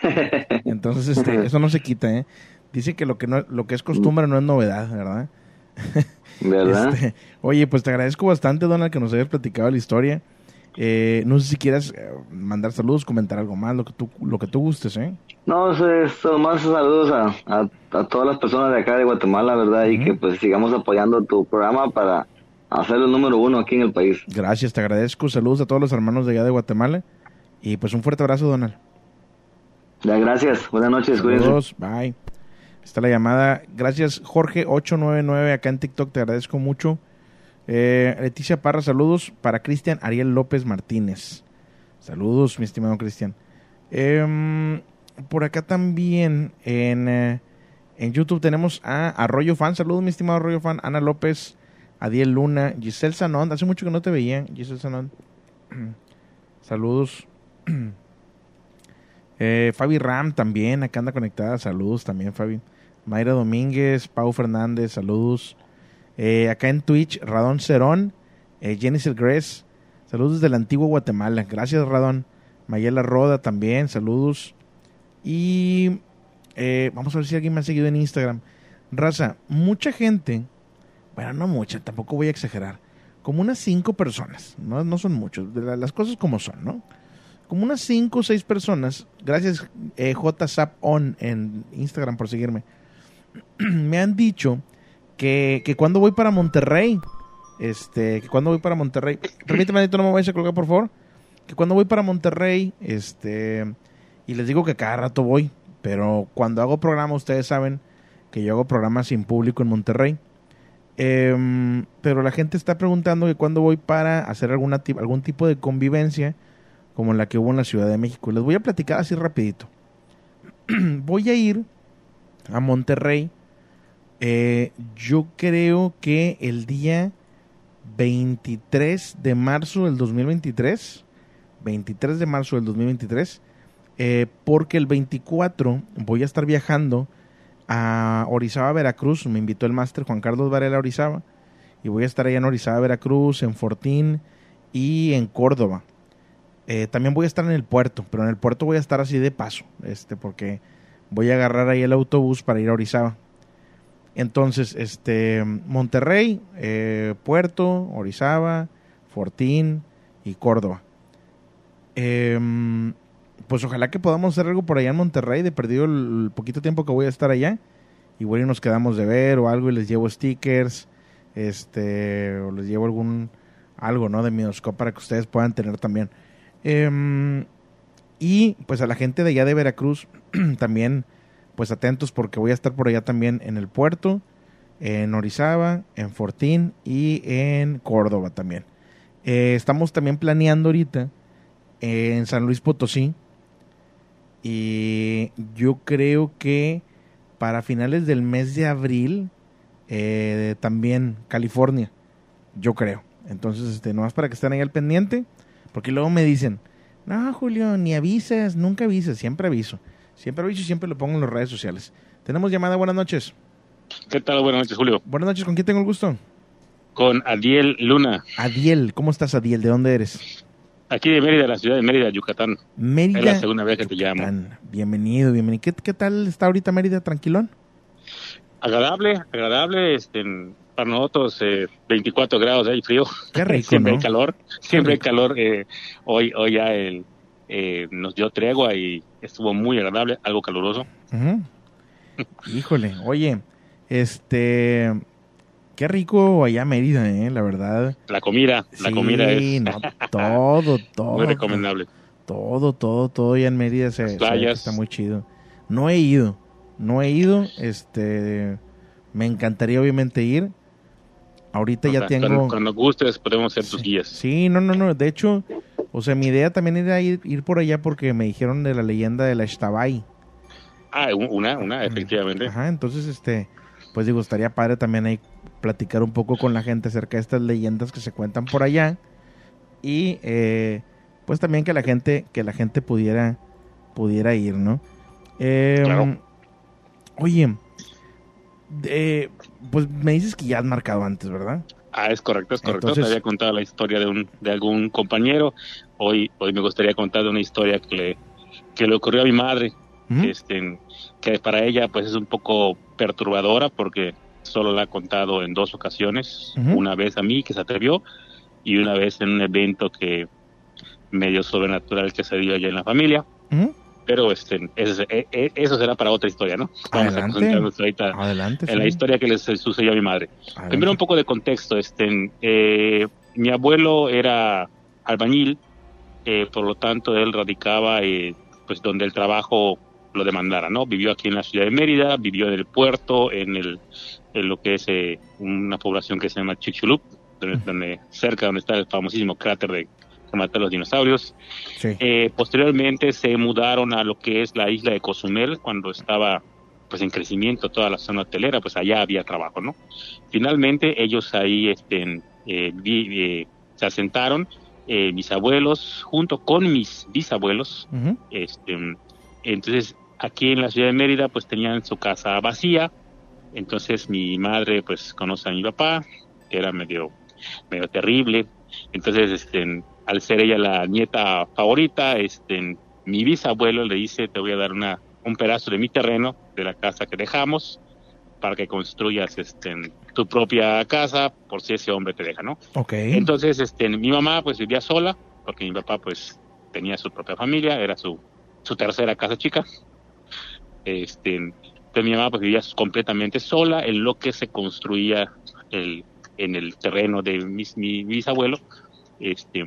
Entonces, este, eso no se quita, ¿eh? Dice que lo que, no, lo que es costumbre no es novedad, ¿verdad? ¿Verdad? Este, oye, pues te agradezco bastante, Donald, que nos hayas platicado la historia. Eh, no sé si quieras eh, mandar saludos, comentar algo más, lo que tú, lo que tú gustes, ¿eh? No, solo más saludos a, a, todas las personas de acá de Guatemala, ¿verdad? Y que pues sigamos apoyando tu programa para hacer el número uno aquí en el país. Gracias, te agradezco. Saludos a todos los hermanos de allá de Guatemala. Y pues un fuerte abrazo, Donald. Gracias. Buenas noches. Saludos. Bye. Está la llamada. Gracias, Jorge899, acá en TikTok. Te agradezco mucho. Eh, Leticia Parra, saludos para Cristian Ariel López Martínez. Saludos, mi estimado Cristian. Em, por acá también en, eh, en YouTube tenemos a Arroyo Fan. Saludos, mi estimado Arroyo Fan. Ana López, Adiel Luna, Giselle Sanón. Hace mucho que no te veía, Giselle Sanón. Saludos. Eh, Fabi Ram también, acá anda conectada. Saludos también, Fabi. Mayra Domínguez, Pau Fernández, saludos. Eh, acá en Twitch, Radón Cerón, eh, Jennifer Gress, saludos desde el antiguo Guatemala. Gracias, Radón. Mayela Roda también, saludos. Y eh, vamos a ver si alguien me ha seguido en Instagram. Raza, mucha gente, bueno, no mucha, tampoco voy a exagerar, como unas cinco personas, no, no son muchos, las cosas como son, ¿no? Como unas cinco o seis personas, gracias eh, On en Instagram por seguirme, me han dicho que, que cuando voy para Monterrey, este, que cuando voy para Monterrey, permíteme, no me vayas a colgar, por favor, que cuando voy para Monterrey, este, y les digo que cada rato voy, pero cuando hago programa, ustedes saben que yo hago programas sin público en Monterrey. Em, pero la gente está preguntando que cuando voy para hacer alguna, algún tipo de convivencia como la que hubo en la Ciudad de México. Les voy a platicar así rapidito. voy a ir a Monterrey eh, yo creo que el día 23 de marzo del 2023, 23 de marzo del 2023, eh, porque el 24 voy a estar viajando a Orizaba, Veracruz. Me invitó el máster Juan Carlos Varela Orizaba. Y voy a estar allá en Orizaba, Veracruz, en Fortín y en Córdoba. Eh, también voy a estar en el puerto, pero en el puerto voy a estar así de paso, este, porque voy a agarrar ahí el autobús para ir a Orizaba. Entonces, este, Monterrey, eh, Puerto, Orizaba, Fortín y Córdoba. Em, pues ojalá que podamos hacer algo por allá en Monterrey, de perdido el, poquito tiempo que voy a estar allá. Igual y nos quedamos de ver o algo y les llevo stickers, este, o les llevo algún, algo, ¿no? De Midoscope para que ustedes puedan tener también. Em, y pues a la gente de allá de Veracruz también pues atentos porque voy a estar por allá también en el puerto, en Orizaba, en Fortín y en Córdoba también. Eh, estamos también planeando ahorita en San Luis Potosí y yo creo que para finales del mes de abril eh, también California, yo creo. Entonces, este, nomás para que estén ahí al pendiente, porque luego me dicen, no, Julio, ni avisas, nunca avisas, siempre aviso. Siempre dicho y siempre lo pongo en las redes sociales. Tenemos llamada, buenas noches. ¿Qué tal? Buenas noches, Julio. Buenas noches, ¿con quién tengo el gusto? Con Adiel Luna. Adiel, ¿cómo estás, Adiel? ¿De dónde eres? Aquí de Mérida, la ciudad de Mérida, Yucatán. Mérida. Es la segunda vez que te llamo. Bienvenido, bienvenido. ¿Qué, ¿Qué, tal está ahorita Mérida? ¿Tranquilón? Agradable, agradable. Este, para nosotros, eh, 24 grados, hay frío. Qué rico, Siempre ¿no? hay calor. Siempre hay calor. Eh, hoy, hoy ya el, eh, nos dio tregua y estuvo muy agradable, algo caluroso. Uh -huh. Híjole, oye, este, qué rico allá Mérida, eh, la verdad. La comida, la comida es no, todo, todo. muy recomendable. Todo, todo, todo allá en Mérida se, playas. se está muy chido. No he ido, no he ido, este, me encantaría obviamente ir. Ahorita o ya sea, tengo. Cuando, cuando, gustes podemos ser tus guías. Sí, no, no, no. De hecho, o sea, mi idea también era ir, ir por allá porque me dijeron de la leyenda de la Shtabai. Ah, una, una, efectivamente. Ajá, entonces, este, pues digo, estaría padre también ahí platicar un poco con la gente acerca de estas leyendas que se cuentan por allá y eh, pues también que la gente, que la gente pudiera, pudiera ir, ¿no? Eh, claro. Oye, eh, pues me dices que ya has marcado antes, ¿verdad? Ah, es correcto, es correcto. Entonces, Te había contado la historia de un de algún compañero. Hoy hoy me gustaría contar de una historia que le que le ocurrió a mi madre, -huh. este, que para ella pues es un poco perturbadora porque solo la ha contado en dos ocasiones, Uh -huh. una vez a mí que se atrevió y una vez en un evento que medio sobrenatural que se dio allá en la familia. Uh -huh. Pero este, eso, eso, será para otra historia, ¿no? Vamos Adelante. a concentrarnos ahorita Adelante, en sí. la historia que les sucedió a mi madre. Adelante. Primero un poco de contexto. Este, eh, mi abuelo era albañil, eh, por lo tanto él radicaba eh, pues donde el trabajo lo demandara, ¿no? Vivió aquí en la ciudad de Mérida, vivió en el puerto, en, el, en lo que es eh, una población que se llama Chicxulub, donde, donde, cerca donde está el famosísimo cráter de que mata a los dinosaurios. Sí. Eh, posteriormente se mudaron a lo que es la isla de Cozumel cuando estaba pues en crecimiento toda la zona hotelera, pues allá había trabajo, ¿no? Finalmente ellos ahí este, eh, vi, eh, se asentaron, mis abuelos junto con mis bisabuelos, uh -huh. este, entonces aquí en la ciudad de Mérida pues tenían su casa vacía, entonces mi madre pues conoce a mi papá, que era medio, medio terrible, entonces este, al ser ella la nieta favorita, este, mi bisabuelo le dice, te voy a dar una, un pedazo de mi terreno, de la casa que dejamos, para que construyas este, tu propia casa, por si ese hombre te deja, ¿no? Ok. Entonces, este, mi mamá pues vivía sola, porque mi papá pues tenía su propia familia, era su, su tercera casa chica. Este, entonces mi mamá pues vivía completamente sola en lo que se construía el, en el terreno de mis, mi bisabuelo, este,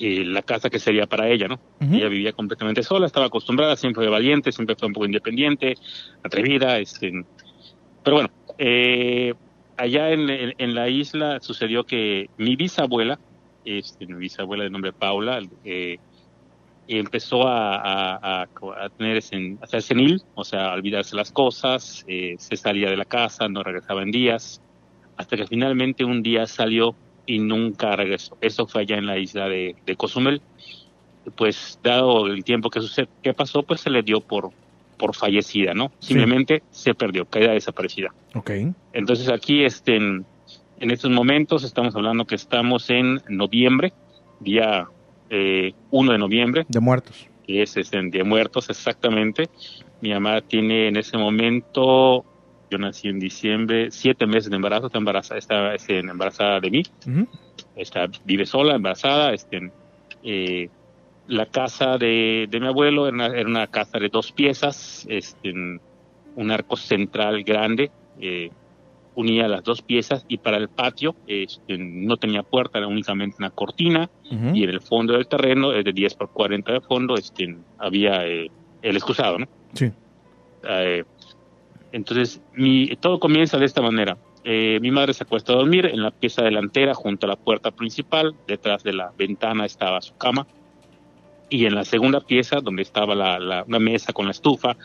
eh, la casa que sería para ella, ¿no? Uh -huh. Ella vivía completamente sola, estaba acostumbrada, siempre fue valiente, siempre fue un poco independiente, atrevida, este, pero bueno, eh, allá en, en, en, la isla sucedió que mi bisabuela, este, mi bisabuela de nombre Paula, eh, empezó a, a, a, tener ese, a ser senil, o sea, a olvidarse las cosas, eh, se salía de la casa, no regresaba en días, hasta que finalmente un día salió y nunca regresó. Eso fue allá en la isla de, de Cozumel. Pues dado el tiempo que sucede, que pasó, pues se le dio por, por fallecida, ¿no? Simplemente se perdió, caída desaparecida. Ok. Entonces aquí, este, en, en, estos momentos, estamos hablando que estamos en noviembre, día eh, 1 de noviembre. De muertos. Que es este, de muertos, exactamente. Mi mamá tiene en ese momento yo nací en diciembre, siete meses de embarazo, está embarazada, está, está embarazada de mí, uh -huh. está, vive sola, embarazada, este, eh, la casa de, de mi abuelo era una, era una, casa de dos piezas, este, un arco central grande, eh, unía las dos piezas y para el patio este, no tenía puerta, era únicamente una cortina uh -huh. y en el fondo del terreno, es de 10 por 40 de fondo, este, había eh, el excusado, ¿no? Sí. Eh, entonces, mi, todo comienza de esta manera. Eh, mi madre se acuesta a dormir en la pieza delantera junto a la puerta principal. Detrás de la ventana estaba su cama. Y en la segunda pieza, donde estaba la, la, una mesa con la estufa,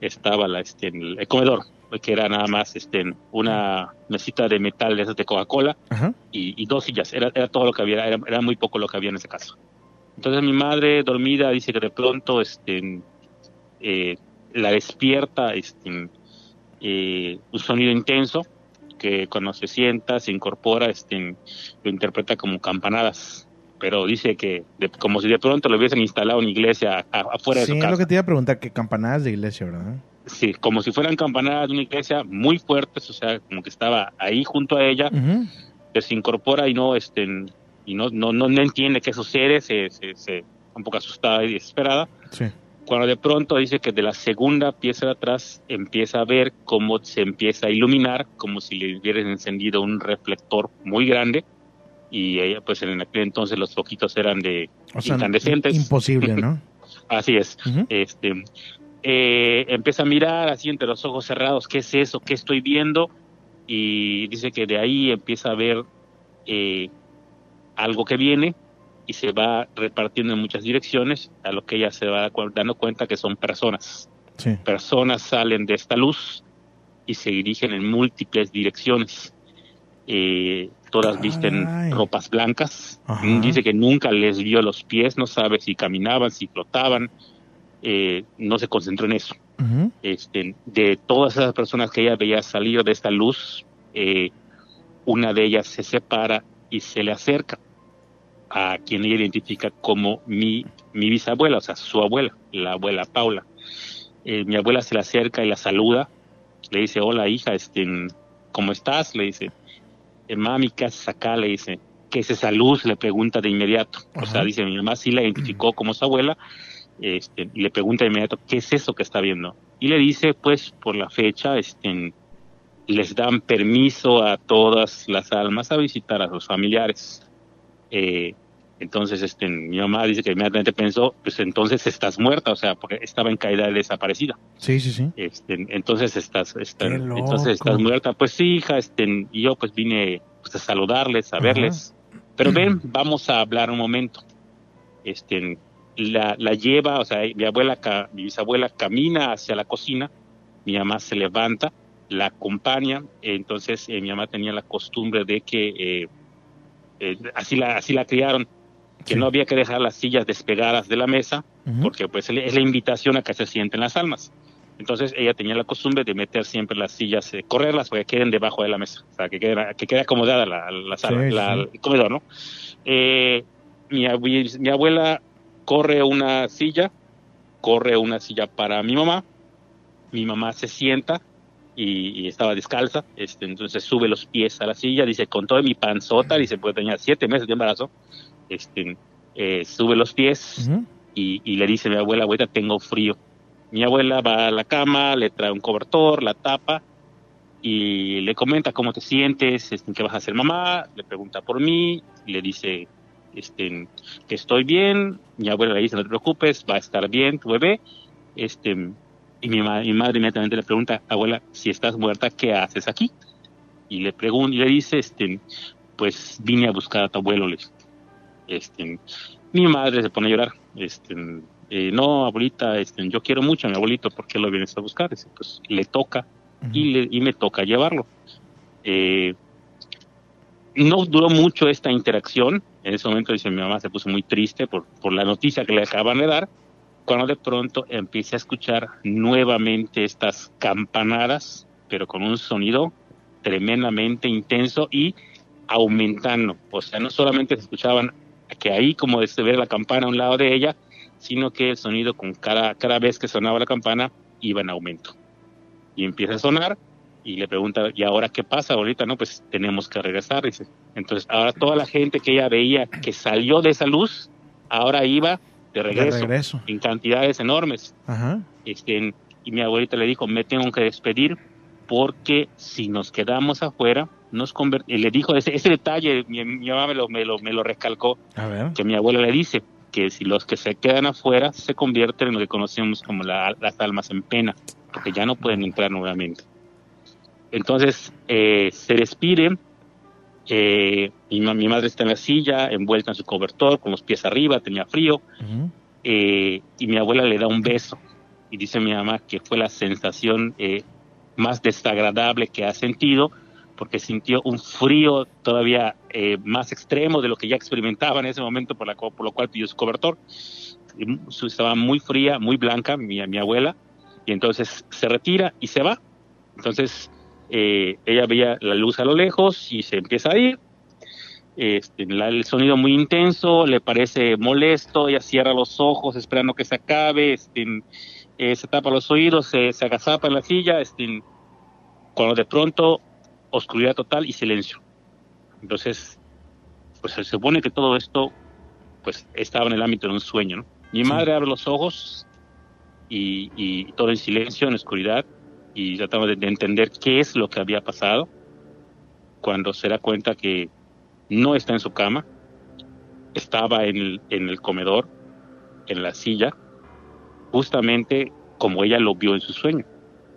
estaba la, este, el, comedor, que era nada más este, una mesita de metal de esas de Coca-Cola y, y, dos sillas. Era, era todo lo que había, era, era, muy poco lo que había en ese caso. Entonces mi madre dormida dice que de pronto este, eh, la despierta este, eh, un sonido intenso que cuando se sienta, se incorpora, este, lo interpreta como campanadas. pero dice que como si de pronto lo hubiesen instalado en iglesia afuera de su casa. Sí, lo que te iba a preguntar, que campanadas de iglesia, ¿verdad? Sí, como si fueran campanadas de una iglesia muy fuertes, o sea, como que estaba ahí junto a ella, que se incorpora y no, este, y no, no, no, entiende qué sucede, se, se, se un poco asustada y desesperada. Sí. Cuando de pronto dice que de la segunda pieza de atrás empieza a ver cómo se empieza a iluminar, como si le hubieran encendido un reflector muy grande y ella pues en aquel entonces los foquitos eran de incandescentes. Imposible, ¿no? así es. Este eh, empieza a mirar así entre los ojos cerrados, ¿qué es eso? ¿Qué estoy viendo? Y dice que de ahí empieza a ver eh, algo que viene y se va repartiendo en muchas direcciones, a lo que ella se va dando cuenta que son personas. Personas salen de esta luz y se dirigen en múltiples direcciones. Eh, todas visten ropas blancas. Dice que nunca les vio los pies, no sabe si caminaban, si flotaban. Eh, no se concentró en eso. este, de todas esas personas que ella veía salir de esta luz, eh, una de ellas se separa y se le acerca a quien ella identifica como mi, mi bisabuela, o sea, su abuela, la abuela Paula. Eh, mi abuela se le acerca y la saluda, le dice, hola hija, este, ¿cómo estás? Le dice, eh, mami, ¿qué haces acá? Le dice, ¿qué es esa luz? Le pregunta de inmediato. O sea, dice, mi mamá sí la identificó como su abuela, este, y le pregunta de inmediato, ¿qué es eso que está viendo? Y le dice, pues, por la fecha, este, les dan permiso a todas las almas a visitar a sus familiares. Eh, entonces, este, mi mamá dice que inmediatamente pensó, pues entonces estás muerta, o sea, porque estaba en caída de desaparecida. Sí, sí, sí. Este, entonces estás, entonces estás muerta. Pues sí, hija, este, y yo pues vine pues, a saludarles, a verles. Pero ven, vamos a hablar un momento. Este, la, la lleva, o sea, mi abuela, mi bisabuela camina hacia la cocina, mi mamá se levanta, la acompaña, entonces eh, mi mamá tenía la costumbre de que eh, eh, así la así la criaron que no había que dejar las sillas despegadas de la mesa porque pues es la invitación a que se sienten las almas. Entonces ella tenía la costumbre de meter siempre las sillas eh, correrlas para que queden debajo de la mesa o sea que quede que quede acomodada la, la sala el comedor no eh, mi, mi abuela corre una silla corre una silla para mi mamá mi mamá se sienta y, estaba descalza, este, entonces sube los pies a la silla, dice, con todo mi panzota, dice, pues tenía siete meses de embarazo, este, eh, sube los pies y, le dice a mi abuela, abuela, tengo frío. Mi abuela va a la cama, le trae un cobertor, la tapa y le comenta cómo te sientes, este, qué vas a hacer mamá, le pregunta por mí, le dice este, que estoy bien, mi abuela le dice, no te preocupes, va a estar bien tu bebé, este, y mi, mi, madre inmediatamente le pregunta, abuela, si estás muerta, ¿qué haces aquí? Y le pregunta, y le dice, este, pues vine a buscar a tu abuelo. Le, este, mi madre se pone a llorar. Este, eh, no, abuelita, este, yo quiero mucho a mi abuelito, ¿por qué lo vienes a buscar? Dice, pues le toca y, le, y me toca llevarlo. Eh, no duró mucho esta interacción. En ese momento, dice, mi mamá se puso muy triste por, por la noticia que le acaban de dar cuando de pronto empiece a escuchar nuevamente estas campanadas, pero con un sonido tremendamente intenso y aumentando. O sea, no solamente se escuchaban que ahí como de ver la campana a un lado de ella, sino que el sonido con cada, cada vez que sonaba la campana iba en aumento. Y empieza a sonar y le pregunta, ¿y ahora qué pasa ahorita? No, pues tenemos que regresar, dice. Entonces, ahora toda la gente que ella veía que salió de esa luz, ahora iba de regreso, en cantidades enormes. Este, y mi abuelita le dijo, me tengo que despedir porque si nos quedamos afuera, nos y le dijo ese, ese detalle, mi, mamá me lo, me lo, me lo recalcó, que mi abuela le dice que si los que se quedan afuera se convierten en lo que conocemos como las almas en pena, porque ya no pueden entrar nuevamente. Entonces eh, se despide eh, mi, mi, madre está en la silla, envuelta en su cobertor, con los pies arriba, tenía frío. Eh, y mi abuela le da un beso. Y dice mi mamá que fue la sensación eh, más desagradable que ha sentido, porque sintió un frío todavía eh, más extremo de lo que ya experimentaba en ese momento, por, la, por lo cual pidió su cobertor. Estaba muy fría, muy blanca, mi, mi abuela, y entonces se retira y se va. Entonces eh, ella veía la luz a lo lejos y se empieza a ir. este, el sonido muy intenso, le parece molesto, ella cierra los ojos esperando que se acabe, este, eh, se tapa los oídos, se, se agazapa en la silla, este, cuando de pronto oscuridad total y silencio. Entonces, pues se supone que todo esto pues estaba en el ámbito de un sueño. Mi madre abre los ojos y, todo en silencio, en oscuridad, y trataba de, de entender qué es lo que había pasado cuando se da cuenta que no está en su cama, estaba en el, comedor, en la silla, justamente como ella lo vio en su sueño.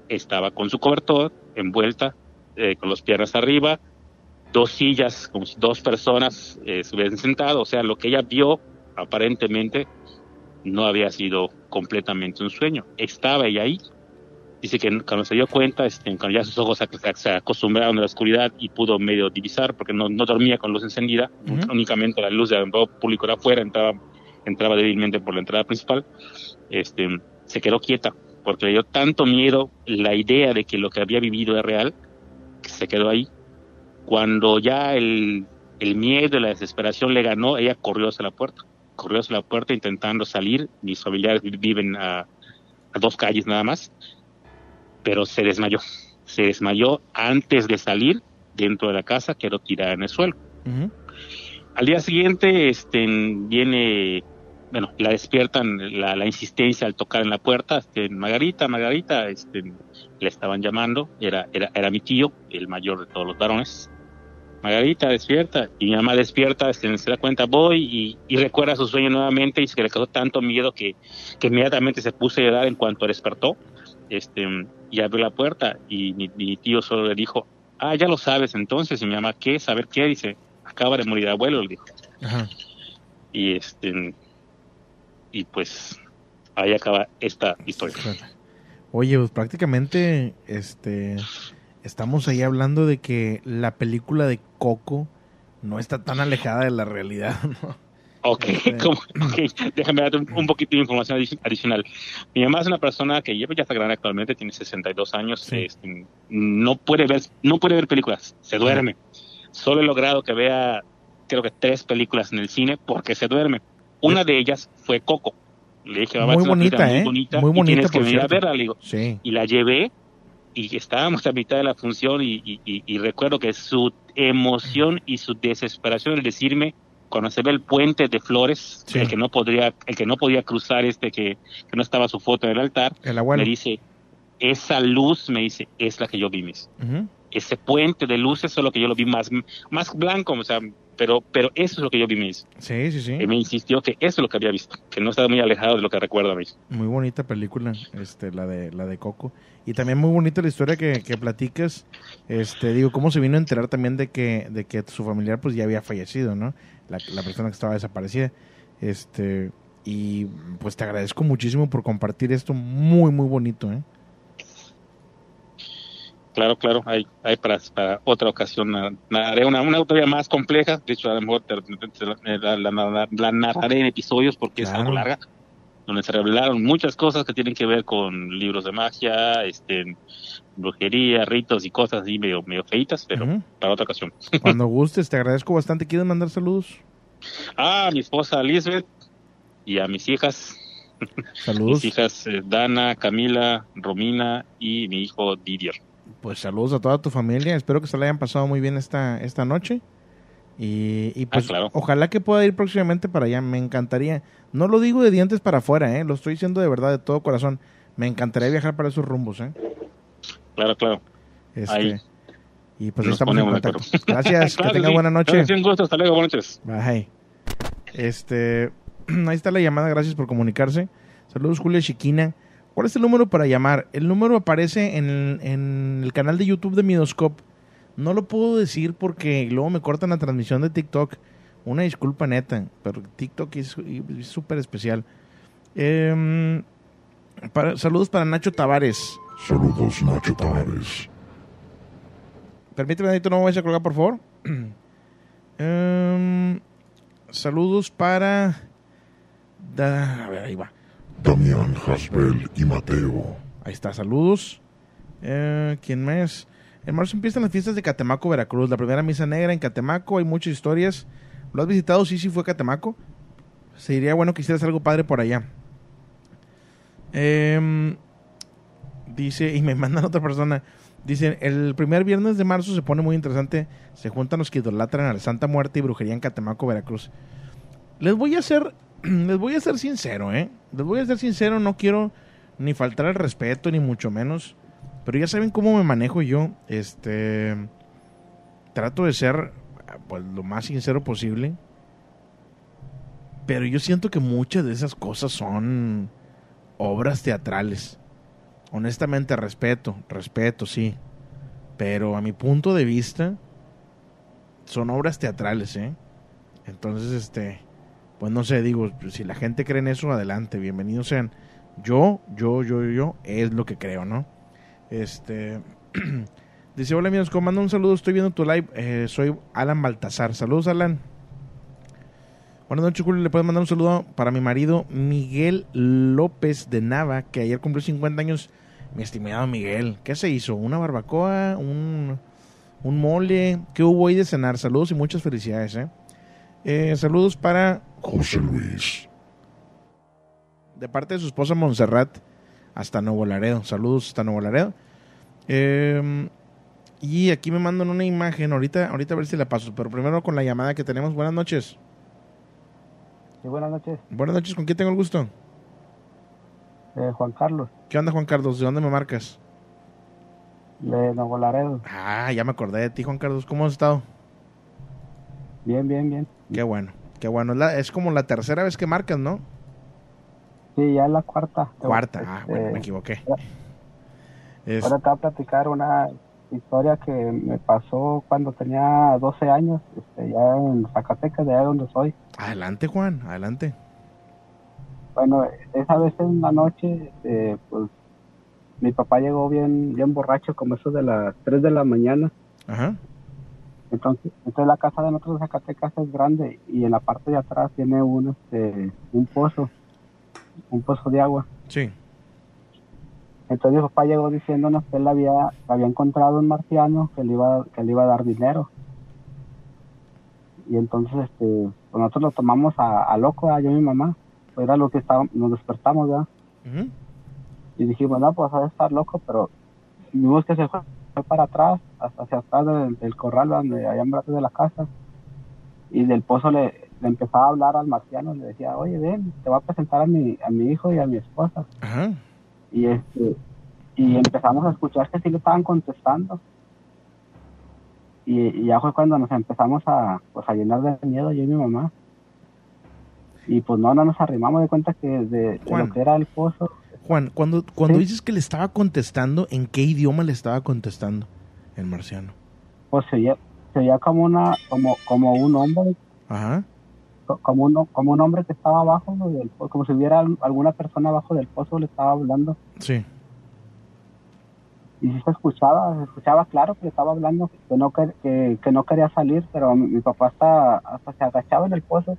Estaba con su cobertor, envuelta, eh, con las piernas arriba, dos sillas, si dos personas eh, se hubiesen sentado, o sea, lo que ella vio aparentemente no había sido completamente un sueño, estaba ella ahí, Dice que cuando se dio cuenta, este, cuando ya sus ojos se, acostumbraron a la oscuridad y pudo medio divisar, porque no, no dormía con luz encendida, únicamente la luz del público de afuera entraba, entraba débilmente por la entrada principal, este, se quedó quieta, porque le dio tanto miedo la idea de que lo que había vivido era real, que se quedó ahí. Cuando ya el, el miedo y la desesperación le ganó, ella corrió hacia la puerta, corrió hacia la puerta intentando salir, mis familiares viven a, a dos calles nada más, pero se desmayó. Se desmayó antes de salir dentro de la casa, quedó tirada en el suelo. Al día siguiente este, viene, bueno, la despiertan la, insistencia al tocar en la puerta, este, Margarita, Margarita, este, le estaban llamando, era, era, era mi tío, el mayor de todos los varones. Margarita, despierta. Y mi mamá despierta, este, se da cuenta, voy y, recuerda su sueño nuevamente y se le causó tanto miedo que, que inmediatamente se puso a llorar en cuanto despertó este, y abrió la puerta y mi, tío solo le dijo, ah, ya lo sabes entonces, y mi mamá, ¿qué? ¿Saber qué? Dice, acaba de morir abuelo, le dijo. Y este, y pues ahí acaba esta historia. Oye, pues prácticamente, este, estamos ahí hablando de que la película de Coco no está tan alejada de la realidad, ¿no? Ok, déjame darte un, poquito de información adicional. Mi mamá es una persona que lleva ya está grande actualmente, tiene 62 años, este, no puede ver no puede ver películas, se duerme. Solo he logrado que vea creo que tres películas en el cine porque se duerme. Una de ellas fue Coco. Le dije, muy bonita, ¿eh? muy bonita, y tienes que venir a verla, le digo. Y la llevé y estábamos a mitad de la función y, y recuerdo que su emoción y su desesperación al decirme cuando se ve el puente de flores, el que no podría, el que no podía cruzar este que, no estaba su foto en el altar, me dice, esa luz, me dice, es la que yo vi, mis. Ese puente de luces es lo que yo lo vi más, más blanco, o sea, pero, pero eso es lo que yo vi, mis. Sí, sí, sí. Y me insistió que eso es lo que había visto, que no estaba muy alejado de lo que recuerda, mis. Muy bonita película, este, la de, la de Coco. Y también muy bonita la historia que, que platicas, este, digo, cómo se vino a enterar también de que, de que su familiar pues ya había fallecido, ¿no? La, persona que estaba desaparecida. Este, y pues te agradezco muchísimo por compartir esto muy, muy bonito. ¿eh? Claro, claro, hay, hay para, para otra ocasión. Narraré una, una autoría más compleja. De hecho, a lo mejor la, narraré en episodios porque es algo larga. Donde se revelaron muchas cosas que tienen que ver con libros de magia, este, brujería, ritos y cosas así medio, medio feitas, pero para otra ocasión. Cuando gustes, te agradezco bastante. ¿Quieres mandar saludos? Ah, a mi esposa Elizabeth y a mis hijas. Saludos. mis hijas eh, Dana, Camila, Romina y mi hijo Didier. Pues saludos a toda tu familia. Espero que se la hayan pasado muy bien esta, esta noche. Y, y pues ah, ojalá que pueda ir próximamente para allá. Me encantaría. No lo digo de dientes para afuera, ¿eh? lo estoy diciendo de verdad, de todo corazón. Me encantaría viajar para esos rumbos. ¿eh? Claro, claro. Este, y pues estamos en contacto. Gracias, que tenga buena noche. un gusto, hasta luego, buenas noches. Bye. Este, ahí está la llamada, gracias por comunicarse. Saludos, Julia Chiquina. ¿Cuál es el número para llamar? El número aparece en, en el canal de YouTube de Midoscope. No lo puedo decir porque luego me cortan la transmisión de TikTok. Una disculpa neta, pero TikTok es súper especial. Eh, saludos para Nacho Tavares. Saludos, Nacho Tavares. Permíteme, Adito, no me vayas a colgar, por favor. Em, saludos para. a ver, ahí va. Damián, Hasbel y Mateo. Ahí está, saludos. Eh, ¿Quién más? En marzo empiezan las fiestas de Catemaco, Veracruz. La primera misa negra en Catemaco. Hay muchas historias. ¿Lo has visitado? Sí, sí fue Catemaco. Sería bueno que hicieras algo padre por allá. Em, dice, y me mandan otra persona. Dice, el primer viernes de marzo se pone muy interesante. Se juntan los que idolatran a la Santa Muerte y brujería en Catemaco, Veracruz. Les voy a ser, les voy a ser sincero, ¿eh? Les voy a ser sincero, no quiero ni faltar el respeto, ni mucho menos. Pero ya saben cómo me manejo yo. Este. Trato de ser pues, lo más sincero posible. Pero yo siento que muchas de esas cosas son obras teatrales. Honestamente, respeto, respeto, sí. Pero a mi punto de vista, son obras teatrales, ¿eh? Entonces, este, pues no sé, digo, si la gente cree en eso, adelante, bienvenidos sean. Yo, yo, yo, yo, es lo que creo, ¿no? Este. Dice, hola amigos, ¿cómo mando un saludo? Estoy viendo tu live. Eh, soy Alan Baltasar. Saludos, Alan. Buenas noches, Julio. Le puedes mandar un saludo para mi marido Miguel López de Nava, que ayer cumplió 50 años. Mi estimado Miguel, ¿qué se hizo? ¿Una barbacoa? ¿Un, un mole? ¿Qué hubo ahí de cenar? Saludos y muchas felicidades, ¿eh? eh saludos para José Luis. De parte de su esposa Montserrat hasta Nuevo Laredo. Saludos hasta Nuevo Laredo. Em, y aquí me mandan una imagen, ahorita, ahorita a ver si la paso, pero primero con la llamada que tenemos. Buenas noches. Sí, buenas noches. Buenas noches, ¿con quién tengo el gusto? Eh, Juan Carlos. ¿Qué onda, Juan Carlos? ¿De dónde me marcas? De Nuevo Laredo. Ah, ya me acordé de ti, Juan Carlos. ¿Cómo has estado? Bien, bien, bien. Qué bueno, qué bueno. Es, es como la tercera vez que marcas, ¿no? Sí, ya es la cuarta. Cuarta, ah, bueno, me este, equivoqué. Ahora te voy a platicar una historia que me pasó cuando tenía 12 años, este, ya en Zacatecas, de allá donde soy. Adelante, Juan, adelante. Bueno, esa vez en la noche, este, pues mi papá llegó bien, bien borracho, como eso de las 3 de la mañana. Ajá. Entonces, entonces la casa de nosotros de Zacatecas es grande y en la parte de atrás tiene un, este, un pozo un pozo de agua. Sí. Entonces mi papá llegó diciéndonos que él había, había encontrado un marciano que le iba, que le iba a dar dinero. Y entonces este, pues nosotros lo tomamos a, loco, a yo y mi mamá. Pues era lo que estábamos, nos despertamos, ya Y dijimos, no, pues a estar loco, pero vimos que se fue, para atrás, hasta hacia atrás del, corral, donde allá en de la casa. Y del pozo le, le empezaba a hablar al marciano, le decía, oye, ven, te voy a presentar a mi, a mi hijo y a mi esposa. Y, este, y empezamos a escuchar que sí le estaban contestando. Y, ya fue cuando nos empezamos a, pues, a llenar de miedo yo y mi mamá. Y pues no, no nos arrimamos de cuenta que de, lo que era el pozo. Juan, cuando, cuando dices que le estaba contestando, ¿en qué idioma le estaba contestando el marciano? Pues se veía, como, una, como, como un hombre. Ajá como un, como un hombre que estaba abajo del como si hubiera alguna persona abajo del pozo le estaba hablando. Sí. Y sí se escuchaba, se escuchaba claro que le estaba hablando, que no, que, que no quería salir, pero mi, papá hasta, hasta se agachaba en el pozo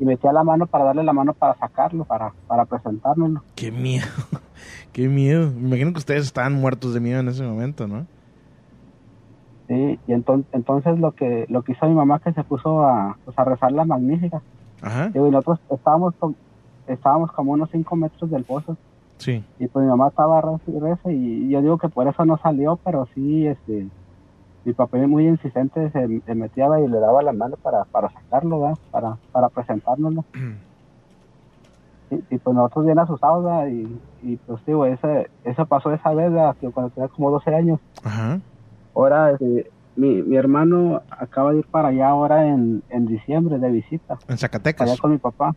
y metía la mano para darle la mano para sacarlo, para, para presentárnoslo. Qué miedo, qué miedo. Me imagino que ustedes estaban muertos de miedo en ese momento, ¿no? Sí, y entonces, entonces lo que lo que hizo mi mamá que se puso a, pues, a rezar la magnífica. Ajá. Y nosotros estábamos, estábamos como unos 5 metros del pozo. Sí. Y pues mi mamá estaba reza y reza y yo digo que por eso no salió, pero sí, este, mi papá muy insistente se, metía y le daba la mano para, para sacarlo, ¿verdad? Para, para presentárnoslo. y, pues nosotros bien asustados, ¿verdad? Y, y pues digo, ese, eso pasó esa vez, ¿verdad? cuando tenía como 12 años. Ajá. Ahora, este, mi, mi hermano acaba de ir para allá ahora en, en diciembre de visita. En Zacatecas. Allá con mi papá.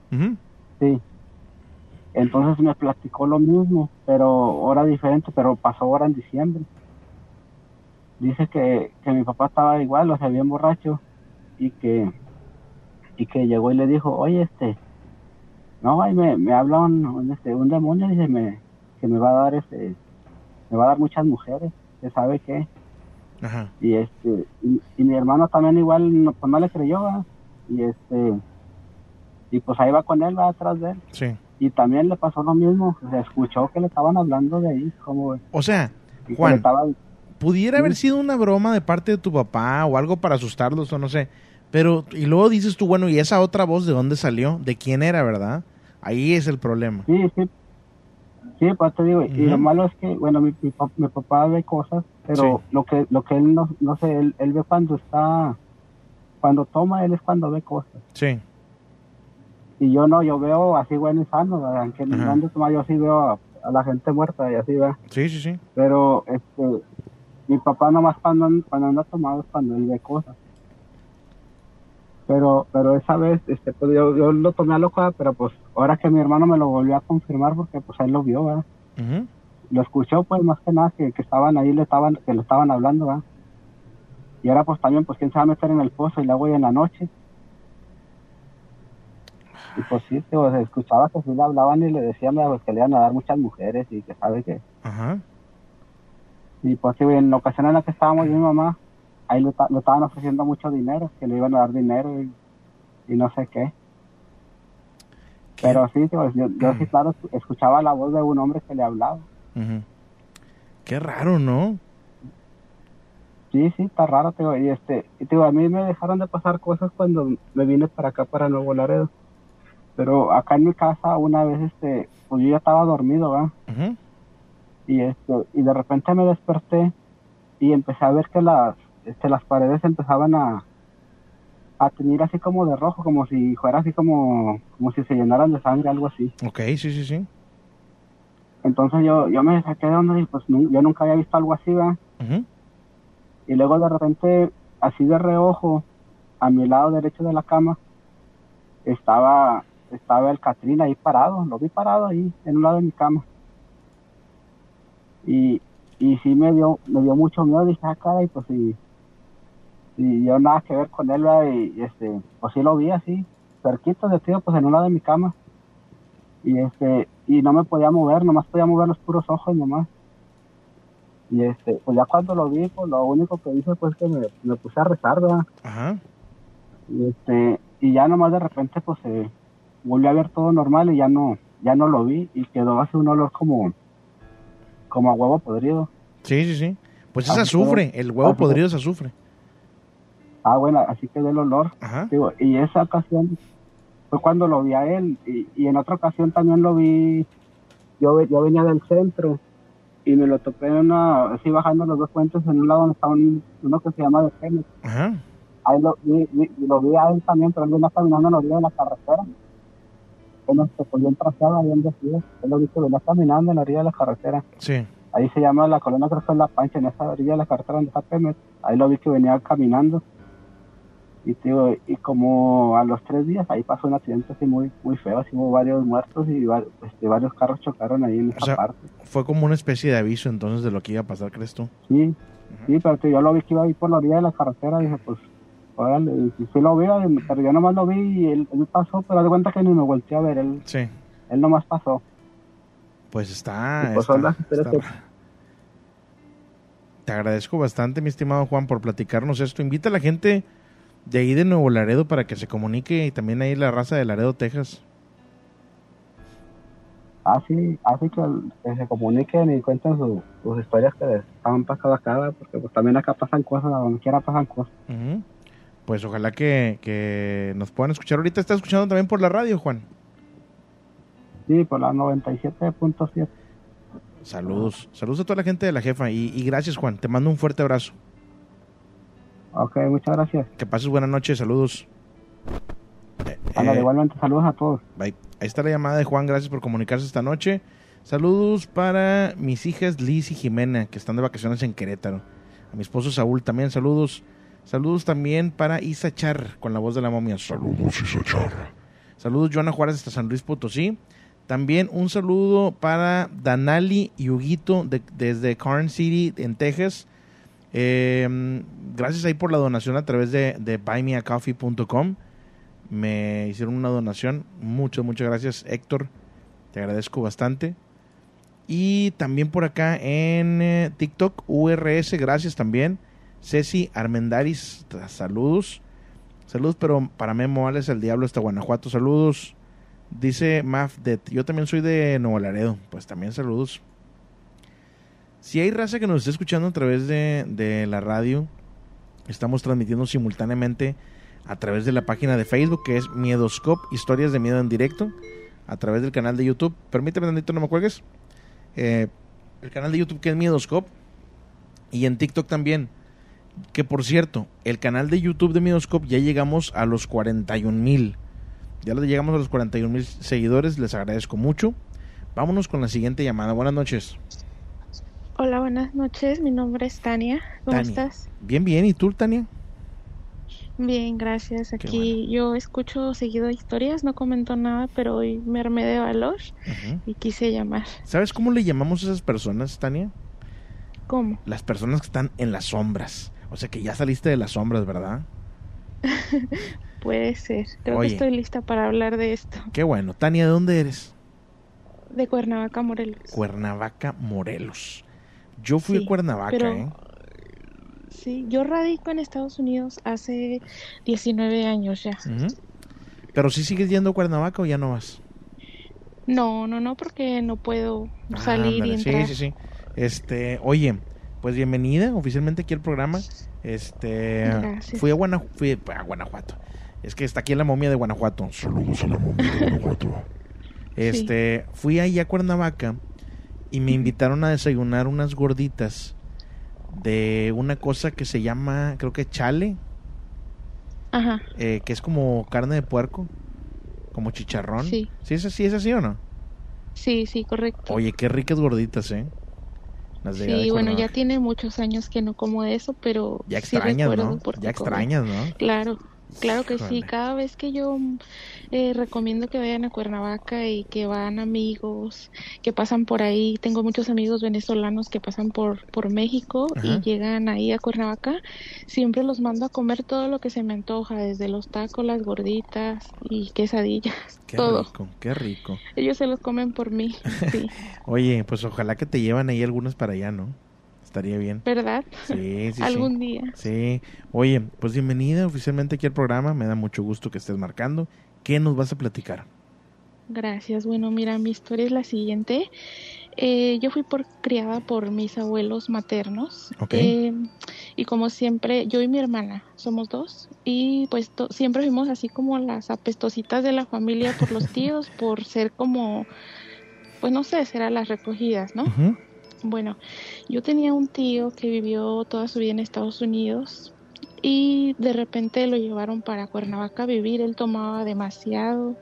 Sí. Entonces me platicó lo mismo, pero ahora diferente, pero pasó ahora en diciembre. Dice que, que mi papá estaba igual, o sea, bien borracho, y que, y que llegó y le dijo, oye, este, no, ahí me, me habla un, este, un demonio, dice, me, que me va a dar, este, me va a dar muchas mujeres, que sabe qué y este y, mi hermano también igual no, pues no le creyó y este y pues ahí va con él va atrás de él sí. y también le pasó lo mismo se escuchó que le estaban hablando de ahí como o sea Juan pudiera haber sido una broma de parte de tu papá o algo para asustarlos o no sé. Pero, y luego dices tú, bueno, ¿y esa otra voz de dónde salió? ¿De quién era, verdad? Ahí es el problema. Sí, sí. Sí, pues te digo, y lo malo es que, bueno, mi, mi, papá ve cosas, pero lo que lo que él no, no sé, él, él ve cuando está, cuando toma, él es cuando ve cosas. Sí. Y yo no, yo veo así bueno y sano, aunque no ando tomar, yo sí veo a, la gente muerta y así va. Sí, sí, sí. Pero, este, mi papá nomás cuando, cuando anda tomado es cuando él ve cosas pero pero esa vez este pues yo, lo tomé a loca pero pues ahora que mi hermano me lo volvió a confirmar porque pues él lo vio ¿verdad? Lo escuchó pues más que nada que, estaban ahí le estaban que le estaban hablando ¿verdad? y ahora pues también pues quién se va a meter en el pozo y la voy en la noche y pues sí pues, escuchaba que sí le hablaban y le decían pues, que le iban a dar muchas mujeres y que sabe que y pues sí en la ocasión en la que estábamos yo y mi mamá ahí le, estaban ofreciendo mucho dinero, que le iban a dar dinero y, no sé qué. Pero sí, pues, yo, sí, mm. claro, escuchaba la voz de un hombre que le hablaba. Qué raro, ¿no? Sí, sí, está raro, tío. Y, este, y tío, a mí me dejaron de pasar cosas cuando me vine para acá, para Nuevo Laredo. Pero acá en mi casa, una vez, este, pues yo ya estaba dormido, ¿va? Y, este, y de repente me desperté y empecé a ver que las, este, las paredes empezaban a, a tener así como de rojo, como si fuera así como, como si se llenaran de sangre, algo así. Ok, sí, sí, sí. Entonces yo, yo me saqué de onda y pues yo nunca había visto algo así, ¿verdad? Y luego de repente, así de reojo, a mi lado derecho de la cama, estaba, estaba el Catrín ahí parado, lo vi parado ahí, en un lado de mi cama. Y, y sí me dio, me dio mucho miedo, dije, ah, y pues sí, y yo nada que ver con él, y, este, pues sí lo vi así, cerquito de tío, pues en un lado de mi cama. Y este, y no me podía mover, nomás podía mover los puros ojos nomás. Y este, pues ya cuando lo vi, pues lo único que hice pues que me, puse a rezar, ¿verdad? Ajá. Y este, y ya nomás de repente pues se volvió a ver todo normal y ya no, ya no lo vi y quedó así un olor como, como a huevo podrido. Sí, sí, sí. Pues es azufre, el huevo podrido es azufre. Ah, bueno, así quedó el olor. Digo, y esa ocasión fue cuando lo vi a él. Y, en otra ocasión también lo vi. Yo, yo venía del centro y me lo topé en una, así bajando los dos puentes en un lado donde estaba uno que se llama de Génesis. Ahí lo vi, lo vi a él también, pero él venía caminando en la orilla de la carretera. Él se cogió un trazado ahí decía. Él lo vi que venía caminando en la orilla de la carretera. Sí. Ahí se llama la colonia, creo que es La Pancha, en esa orilla de la carretera donde está Pemex. Ahí lo vi que venía caminando y y como a los tres días ahí pasó un accidente así muy muy feo así hubo varios muertos y este, varios carros chocaron ahí en esa parte. fue como una especie de aviso entonces de lo que iba a pasar crees tú sí sí pero yo lo vi que iba ahí por la orilla de la carretera y dije pues órale sí lo vi pero yo nomás lo vi y él, pasó pero de cuenta que ni me volteé a ver él sí. él nomás pasó. Pues está, pues, te agradezco bastante mi estimado Juan por platicarnos esto. Invita a la gente de ahí de Nuevo Laredo para que se comunique y también ahí la raza de Laredo, Texas. Así, así que, se comuniquen y cuenten sus historias que les han pasado acá, porque pues también acá pasan cosas, donde quiera pasan cosas. Pues ojalá que, que nos puedan escuchar. Ahorita está escuchando también por la radio, Juan. Sí, por la 97.7. Saludos, saludos a toda la gente de la jefa y, y gracias Juan, te mando un fuerte abrazo. Ok, muchas gracias. Que pases buenas noches, saludos. Eh, igualmente, saludos a todos. Bye. Ahí está la llamada de Juan, gracias por comunicarse esta noche. Saludos para mis hijas Liz y Jimena, que están de vacaciones en Querétaro. A mi esposo Saúl también, saludos. Saludos también para Isa Char, con la voz de la momia. Saludos, Isa Char. Saludos, Joana Juárez, hasta San Luis Potosí. También un saludo para Danali y Huguito desde Carn City, en Texas. Eh, gracias ahí por la donación a través de, de buymeacoffee.com. Me hicieron una donación. Muchas, muchas gracias, Héctor. Te agradezco bastante. Y también por acá en eh, TikTok, URS, gracias también. Ceci Armendaris, saludos. Saludos, pero para Memo Alex, el diablo hasta Guanajuato, saludos. Dice Mafdet, yo también soy de Nuevo Laredo, pues también saludos. Si hay raza que nos está escuchando a través de, de la radio, estamos transmitiendo simultáneamente a través de la página de Facebook que es Miedoscope, historias de miedo en directo, a través del canal de YouTube. Permíteme, Nandito, no me cuelgues. Eh, el canal de YouTube que es Miedoscope y en TikTok también. Que por cierto, el canal de YouTube de Miedoscope ya llegamos a los 41 mil. Ya llegamos a los 41 mil seguidores, les agradezco mucho. Vámonos con la siguiente llamada. Buenas noches. Hola, buenas noches. Mi nombre es Tania. ¿Cómo estás? Bien, bien. ¿Y tú, Tania? Bien, gracias. Aquí yo escucho seguido historias, no comento nada, pero hoy me armé de valor y quise llamar. ¿Sabes cómo le llamamos a esas personas, Tania? ¿Cómo? Las personas que están en las sombras. O sea que ya saliste de las sombras, ¿verdad? Puede ser. Creo que estoy lista para hablar de esto. Qué bueno. Tania, ¿de dónde eres? De Cuernavaca, Morelos. Cuernavaca, Morelos. Yo fui a Cuernavaca, ¿eh? Sí, yo radico en Estados Unidos hace 19 años ya. ¿Pero si sigues yendo a Cuernavaca o ya no vas? No, no, no, porque no puedo ah, salir y entrar. Sí, sí, sí. Este, oye, pues bienvenida oficialmente aquí al programa. Este, fui a, a Guanajuato. Es que está aquí en la momia de Guanajuato. Saludos a la momia de Guanajuato. Este, fui ahí a Cuernavaca y me invitaron a desayunar unas gorditas de una cosa que se llama, creo que chale. Ajá. Eh, que es como carne de puerco, como chicharrón. Sí. ¿Sí es así, es así o no? Sí, sí, correcto. Oye, qué ricas gorditas, ¿eh? sí, bueno, ya tiene muchos años que no como de eso, pero ya extrañas, ¿no? Ya extrañas, ¿no? Claro. Claro que sí, cada vez que yo eh, recomiendo que vayan a Cuernavaca y que van amigos que pasan por ahí, tengo muchos amigos venezolanos que pasan por, por México y llegan ahí a Cuernavaca, siempre los mando a comer todo lo que se me antoja, desde los tacos, las gorditas y quesadillas, qué todo. rico, qué rico. Ellos se los comen por mí, sí. Oye, pues ojalá que te llevan ahí algunos para allá, ¿no? Estaría bien. ¿Verdad? Sí, sí. Algún día. Sí. Oye, pues bienvenida oficialmente aquí al programa. Me da mucho gusto que estés marcando. ¿Qué nos vas a platicar? Gracias. Bueno, mira, mi historia es la siguiente. Eh, yo fui por, criada por mis abuelos maternos. Eh, y como siempre, yo y mi hermana somos dos. Y pues siempre fuimos así como las apestositas de la familia por los tíos, por ser como, pues no sé, ser a las recogidas, ¿no? Bueno, yo tenía un tío que vivió toda su vida en Estados Unidos y de repente lo llevaron para Cuernavaca a vivir. Él tomaba demasiado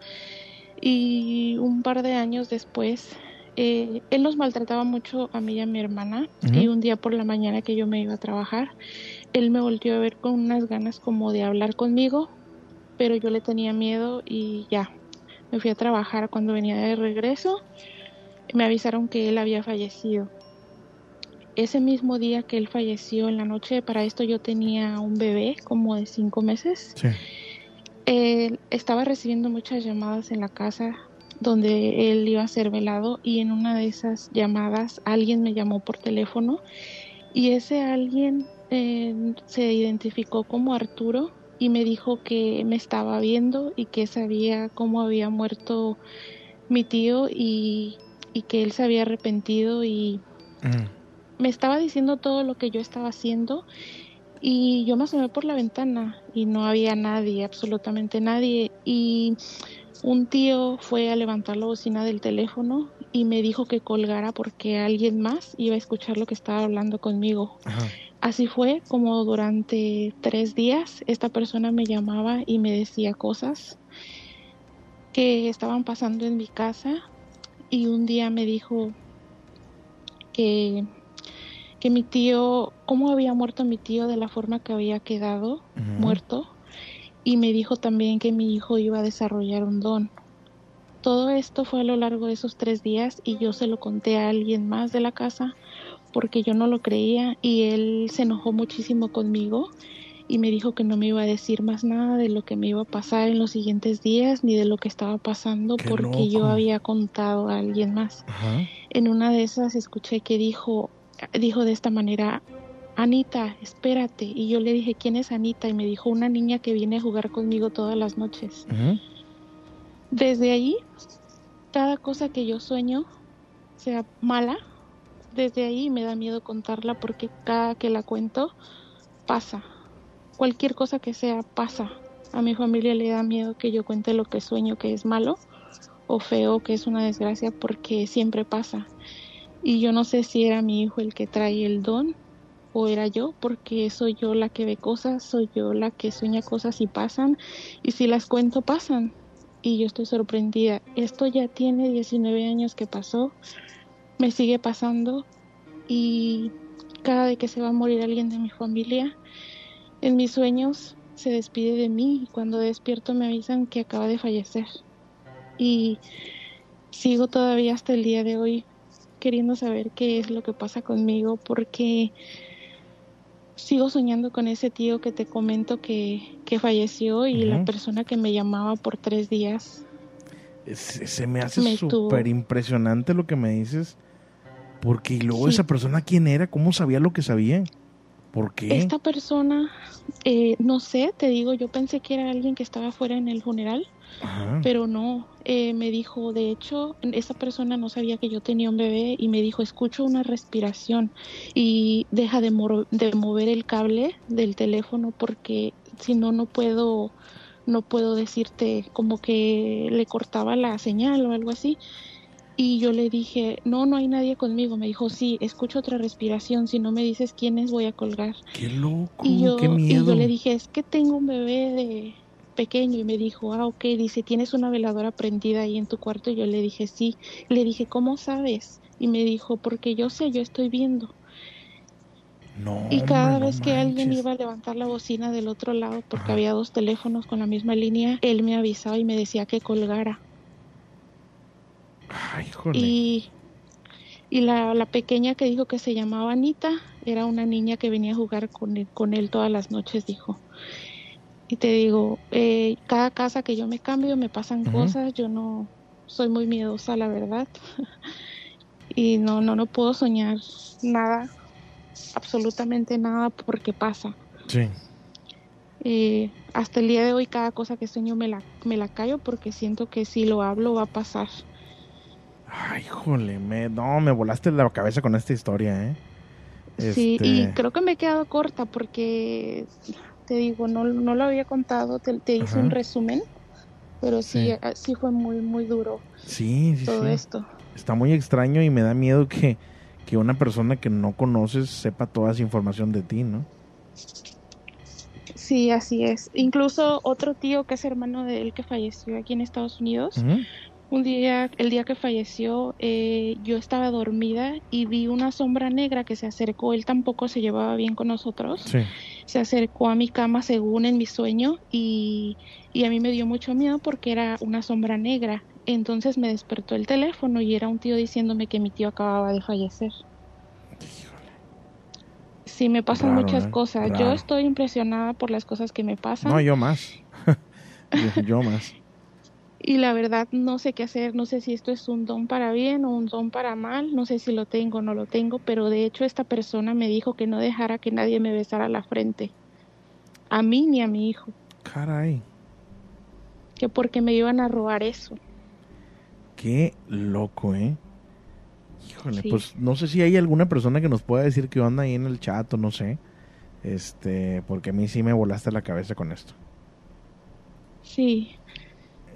y un par de años después eh, él nos maltrataba mucho a mí y a mi hermana y un día por la mañana que yo me iba a trabajar, él me volvió a ver con unas ganas como de hablar conmigo, pero yo le tenía miedo y ya, me fui a trabajar cuando venía de regreso. Me avisaron que él había fallecido ese mismo día que él falleció en la noche, para esto yo tenía un bebé como de cinco meses. estaba recibiendo muchas llamadas en la casa donde él iba a ser velado y en una de esas llamadas alguien me llamó por teléfono y ese alguien eh, se identificó como Arturo y me dijo que me estaba viendo y que sabía cómo había muerto mi tío y, que él se había arrepentido y mm me estaba diciendo todo lo que yo estaba haciendo y yo me asomé por la ventana y no había nadie, absolutamente nadie. Y un tío fue a levantar la bocina del teléfono y me dijo que colgara porque alguien más iba a escuchar lo que estaba hablando conmigo. Así fue como durante tres días esta persona me llamaba y me decía cosas que estaban pasando en mi casa y un día me dijo que que mi tío, cómo había muerto mi tío de la forma que había quedado muerto y me dijo también que mi hijo iba a desarrollar un don. Todo esto fue a lo largo de esos tres días y yo se lo conté a alguien más de la casa porque yo no lo creía y él se enojó muchísimo conmigo y me dijo que no me iba a decir más nada de lo que me iba a pasar en los siguientes días ni de lo que estaba pasando porque yo había contado a alguien más. En una de esas escuché que dijo, dijo de esta manera, Anita, espérate. Y yo le dije, ¿quién es Anita? Y me dijo, una niña que viene a jugar conmigo todas las noches. Desde ahí, cada cosa que yo sueño, sea mala, desde ahí me da miedo contarla porque cada que la cuento pasa. Cualquier cosa que sea pasa. A mi familia le da miedo que yo cuente lo que sueño que es malo o feo, que es una desgracia, porque siempre pasa. Y yo no sé si era mi hijo el que trae el don o era yo, porque soy yo la que ve cosas, soy yo la que sueña cosas y pasan, y si las cuento pasan. Y yo estoy sorprendida. Esto ya tiene 19 años que pasó, me sigue pasando y cada vez que se va a morir alguien de mi familia, en mis sueños se despide de mí y cuando despierto me avisan que acaba de fallecer. Y sigo todavía hasta el día de hoy queriendo saber qué es lo que pasa conmigo porque sigo soñando con ese tío que te comento que, que falleció y la persona que me llamaba por tres días. Se, me hace súper impresionante lo que me dices. Porque luego esa persona, ¿quién era? ¿Cómo sabía lo que sabía? ¿Por qué? Esta persona, eh, no sé, te digo, yo pensé que era alguien que estaba fuera en el funeral, pero no, eh, me dijo, de hecho, esa persona no sabía que yo tenía un bebé y me dijo, escucho una respiración y deja de, de mover el cable del teléfono porque si no, no puedo, no puedo decirte como que le cortaba la señal o algo así. Y yo le dije, no, no hay nadie conmigo. Me dijo, sí, escucho otra respiración. Si no me dices quién es, voy a colgar. Qué loco, y yo, qué miedo. Y yo le dije, es que tengo un bebé de pequeño. Y me dijo, ah, ok. Dice, ¿tienes una veladora prendida ahí en tu cuarto? Y yo le dije, sí. Le dije, ¿cómo sabes? Y me dijo, porque yo sé, yo estoy viendo. No, y cada vez que alguien iba a levantar la bocina del otro lado, porque había dos teléfonos con la misma línea, él me avisaba y me decía que colgara. Y, y la, la, pequeña que dijo que se llamaba Anita era una niña que venía a jugar con él, con él todas las noches, dijo. Y te digo, eh, cada casa que yo me cambio me pasan cosas, yo no soy muy miedosa, la verdad. y no, no, no puedo soñar nada, absolutamente nada porque pasa. Sí. Eh, hasta el día de hoy cada cosa que sueño me la, me la callo porque siento que si lo hablo va a pasar. Ay, jole, me, no, me volaste la cabeza con esta historia, ¿eh? Sí, y este creo que me he quedado corta porque, te digo, no, no lo había contado, te, hice un resumen, pero sí, ah, sí, fue muy, muy duro sí, sí, todo esto. Está muy extraño y me da miedo que, que una persona que no conoces sepa toda esa información de ti, ¿no? Sí, así es. Incluso otro tío que es hermano de él que falleció aquí en Estados Unidos, un día, el día que falleció, eh, yo estaba dormida y vi una sombra negra que se acercó. Él tampoco se llevaba bien con nosotros. Se acercó a mi cama según en mi sueño y, y a mí me dio mucho miedo porque era una sombra negra. Entonces me despertó el teléfono y era un tío diciéndome que mi tío acababa de fallecer. Sí, me pasan muchas cosas. Yo estoy impresionada por las cosas que me pasan. No, yo más. yo más y la verdad no sé qué hacer, no sé si esto es un don para bien o un don para mal, no sé si lo tengo o no lo tengo, pero de hecho esta persona me dijo que no dejara que nadie me besara la frente, a mí ni a mi hijo. Caray. Que porque me iban a robar eso. Qué loco, ¿eh? Híjole, pues no sé si hay alguna persona que nos pueda decir qué onda ahí en el chat o no sé. Este, porque a mí sí me volaste la cabeza con esto. Sí,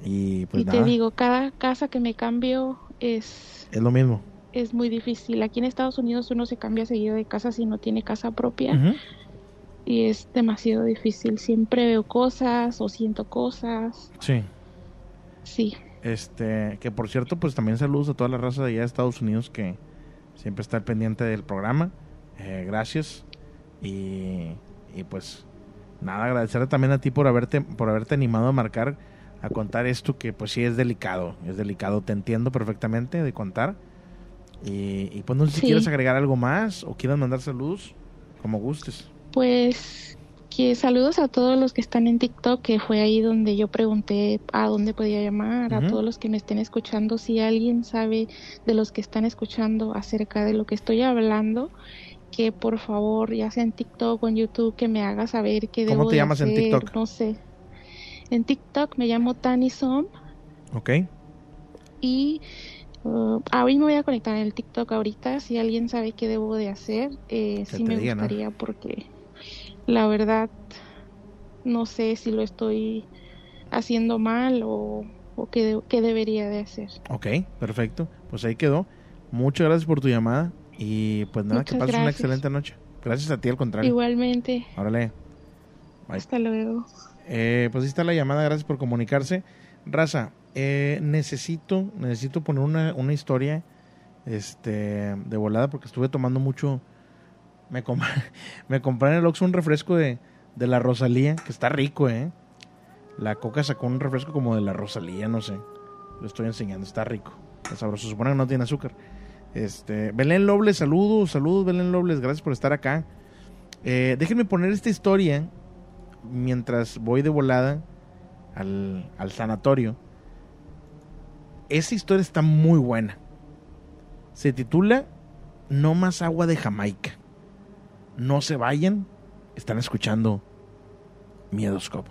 y pues te digo, cada casa que me cambio es... Es lo mismo. Es muy difícil. Aquí en Estados Unidos uno se cambia seguido de casa si no tiene casa propia. Y es demasiado difícil. Siempre veo cosas o siento cosas. Sí. Sí. Este, que por cierto, pues también saludos a toda la raza de allá de Estados Unidos que siempre está al pendiente del programa. Eh, gracias. Y, y pues nada, agradecerle también a ti por haberte, por haberte animado a marcar a contar esto que pues sí es delicado, es delicado, te entiendo perfectamente de contar. Y, pues no sé si quieres agregar algo más o quieras mandar saludos, como gustes. Pues que saludos a todos los que están en TikTok, que fue ahí donde yo pregunté a dónde podía llamar, a todos los que me estén escuchando, si alguien sabe de los que están escuchando acerca de lo que estoy hablando, que por favor, ya sea en TikTok o en YouTube, que me haga saber qué ¿Cómo te llamas en TikTok? No sé. En TikTok me llamo Tani Som. Ok. Y Uh, me voy a conectar en el TikTok ahorita. Si alguien sabe qué debo de hacer, eh, sí me gustaría porque la verdad no sé si lo estoy haciendo mal o, qué, debería de hacer. Ok, perfecto. Pues ahí quedó. Muchas gracias por tu llamada y pues nada, que pases una excelente noche. Gracias a ti, al contrario. Igualmente. Órale. Hasta luego. Eh, pues ahí está la llamada, gracias por comunicarse. Raza, eh, necesito, necesito poner una, una historia este, de volada porque estuve tomando mucho. Me, me compré en el Oxxo un refresco de, de la Rosalía, que está rico, ¿eh? La Coca sacó un refresco como de la Rosalía, no sé. Lo estoy enseñando, está rico. Está sabroso. Supone que no tiene azúcar. Este, Belén Lobles, saludos, saludos Belén Lobles, gracias por estar acá. Eh, déjenme poner esta historia mientras voy de volada al, al sanatorio. Esa historia está muy buena. Se titula No más agua de Jamaica. No se vayan, están escuchando Miedoscope.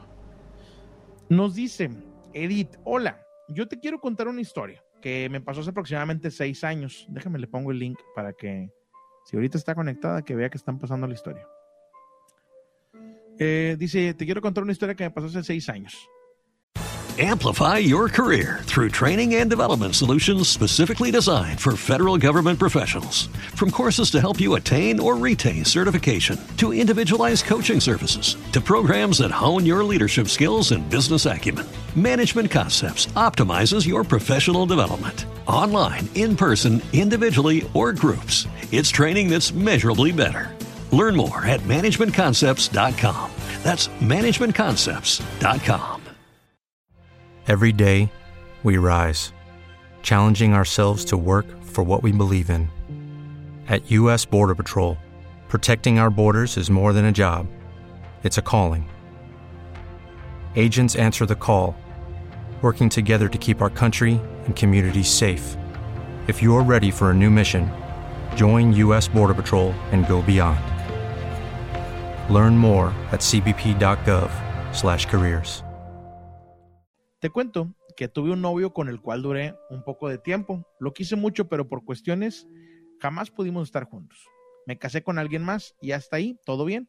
Nos dice Edith, hola, yo te quiero contar una historia que me pasó hace aproximadamente seis años. Déjame le pongo el link para que, si ahorita está conectada, que vea que están pasando la historia. Eh, dice, te quiero contar una historia que me pasó hace seis años. Amplify your career through training and development solutions specifically designed for federal government professionals. From courses to help you attain or retain certification, to individualized coaching services, to programs that hone your leadership skills and business acumen, Management Concepts optimizes your professional development. Online, in person, individually, or groups, it's training that's measurably better. Learn more at managementconcepts.com. That's managementconcepts.com. Every day, we rise, challenging ourselves to work for what we believe in. At U.S. Border Patrol, protecting our borders is more than a job, it's a calling. Agents answer the call, working together to keep our country and communities safe. If you're ready for a new mission, join U.S. Border Patrol and go beyond. Learn more at cbp.gov/careers. Te cuento que tuve un novio con el cual duré un poco de tiempo. Lo quise mucho, pero por cuestiones jamás pudimos estar juntos. Me casé con alguien más y hasta ahí todo bien.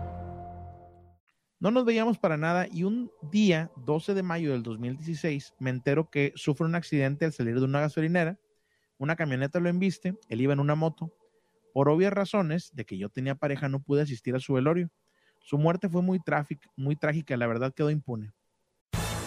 No nos veíamos para nada y un día, 12 de mayo del 2016, me entero que sufre un accidente al salir de una gasolinera. Una camioneta lo embiste, él iba en una moto. Por obvias razones de que yo tenía pareja no pude asistir a su velorio. Su muerte fue muy, muy trágica, la verdad quedó impune.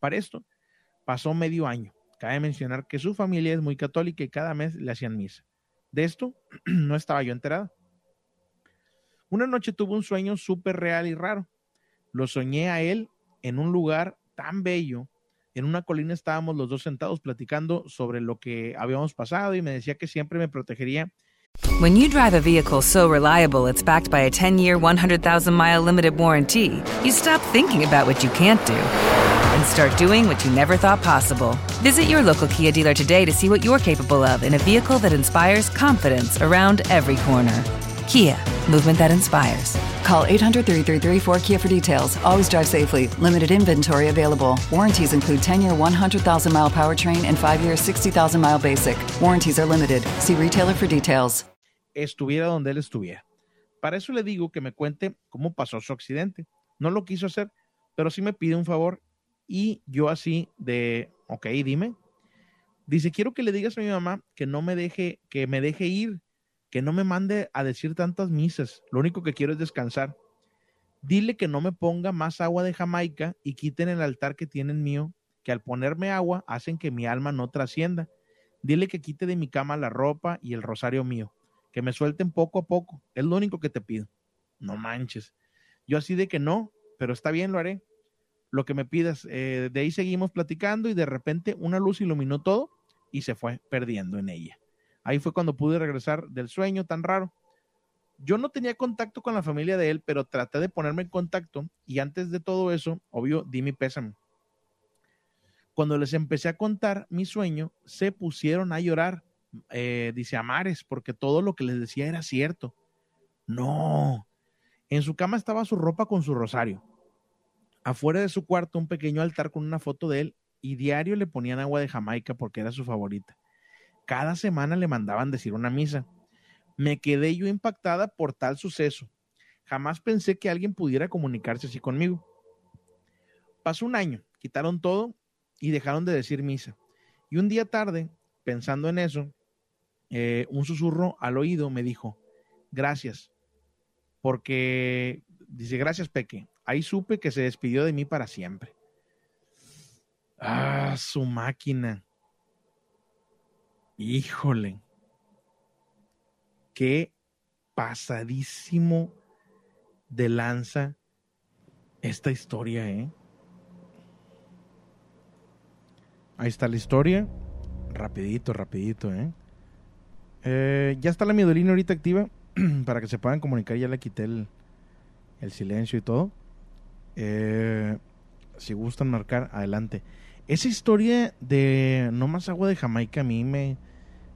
Para esto, pasó medio año Cabe mencionar que su familia es muy católica y cada mes le hacían misa. De esto no estaba yo enterada. Una noche tuve un sueño súper real y raro. Lo soñé a él en un lugar tan bello. En una colina estábamos los dos sentados platicando sobre lo que habíamos pasado y me decía que siempre me protegería. When you drive a vehicle so reliable it's backed by a 10-year, 100,000-mile limited warranty, you stop thinking about what you can't do and start doing what you never thought possible. Visit your local Kia dealer today to see what you're capable of in a vehicle that inspires confidence around every corner. Kia, movement that inspires. Call 800 333 4KIA for details. Always drive safely. Limited inventory available. Warranties include 10 year 100,000 mile powertrain and 5 year 60,000 mile basic. Warranties are limited. See retailer for details. Estuviera donde él estuviera. Para eso le digo que me cuente cómo pasó su accidente. No lo quiso hacer, pero sí me pide un favor y yo así de, ok, dime. Dice, quiero que le digas a mi mamá que no me deje, que me deje ir que no me mande a decir tantas misas. Lo único que quiero es descansar. Dile que no me ponga más agua de Jamaica y quiten el altar que tienen mío, que al ponerme agua hacen que mi alma no trascienda. Dile que quite de mi cama la ropa y el rosario mío, que me suelten poco a poco. Es lo único que te pido. No manches. Yo así de que no, pero está bien, lo haré. Lo que me pidas. Eh, de ahí seguimos platicando y de repente una luz iluminó todo y se fue perdiendo en ella. Ahí fue cuando pude regresar del sueño tan raro. Yo no tenía contacto con la familia de él, pero traté de ponerme en contacto y antes de todo eso, obvio, di mi pésame. Cuando les empecé a contar mi sueño, se pusieron a llorar, eh, dice Amares, porque todo lo que les decía era cierto. No. En su cama estaba su ropa con su rosario. Afuera de su cuarto un pequeño altar con una foto de él y diario le ponían agua de Jamaica porque era su favorita. Cada semana le mandaban decir una misa. Me quedé yo impactada por tal suceso. Jamás pensé que alguien pudiera comunicarse así conmigo. Pasó un año, quitaron todo y dejaron de decir misa. Y un día tarde, pensando en eso, eh, un susurro al oído me dijo, gracias, porque, dice, gracias Peque, ahí supe que se despidió de mí para siempre. Ah, su máquina. Híjole. Qué pasadísimo de lanza esta historia, ¿eh? Ahí está la historia. Rapidito, rapidito, ¿eh? eh ya está la miedolina ahorita activa para que se puedan comunicar. Ya le quité el, silencio y todo. Eh, si gustan marcar, adelante. Esa historia de No más agua de Jamaica a mí me,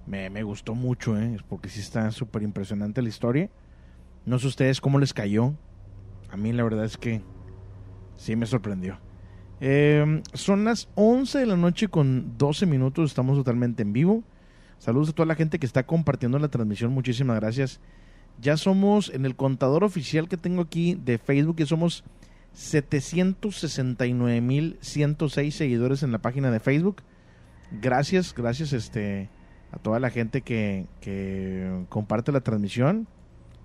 me, gustó mucho, ¿eh? porque sí está súper impresionante la historia. No sé ustedes cómo les cayó. A mí la verdad es que sí me sorprendió. Em, son las 11 de la noche con 12 minutos. Estamos totalmente en vivo. Saludos a toda la gente que está compartiendo la transmisión. Muchísimas gracias. Ya somos en el contador oficial que tengo aquí de Facebook, que somos 769.106 seguidores en la página de Facebook. Gracias, gracias este a toda la gente que, comparte la transmisión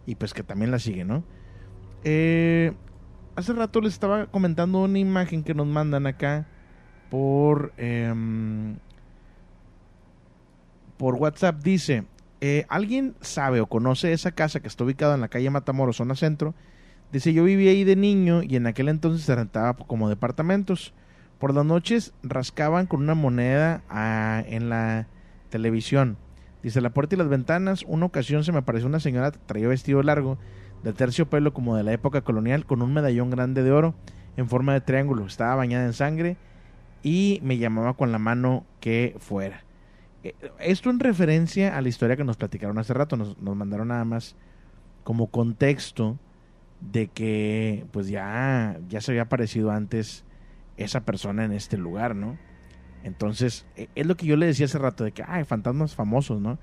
y pues que también la sigue, ¿no? Eh, hace rato les estaba comentando una imagen que nos mandan acá por, em, por WhatsApp. Dice, eh, ¿alguien sabe o conoce esa casa que está ubicada en la calle Matamoros, zona centro? Dice, yo vivía ahí de niño y en aquel entonces se rentaba como departamentos. Por las noches rascaban con una moneda ah, en la televisión. Dice, la puerta y las ventanas, una ocasión se me apareció una señora traía vestido largo, de terciopelo como de la época colonial, con un medallón grande de oro en forma de triángulo. Estaba bañada en sangre y me llamaba con la mano que fuera. Eh, esto en referencia a la historia que nos platicaron hace rato, nos, nos mandaron nada más como contexto de que pues ya, ya se había aparecido antes esa persona en este lugar, ¿no? Entonces, e, es lo que yo le decía hace rato, de que, hay fantasmas famosos, ¿no?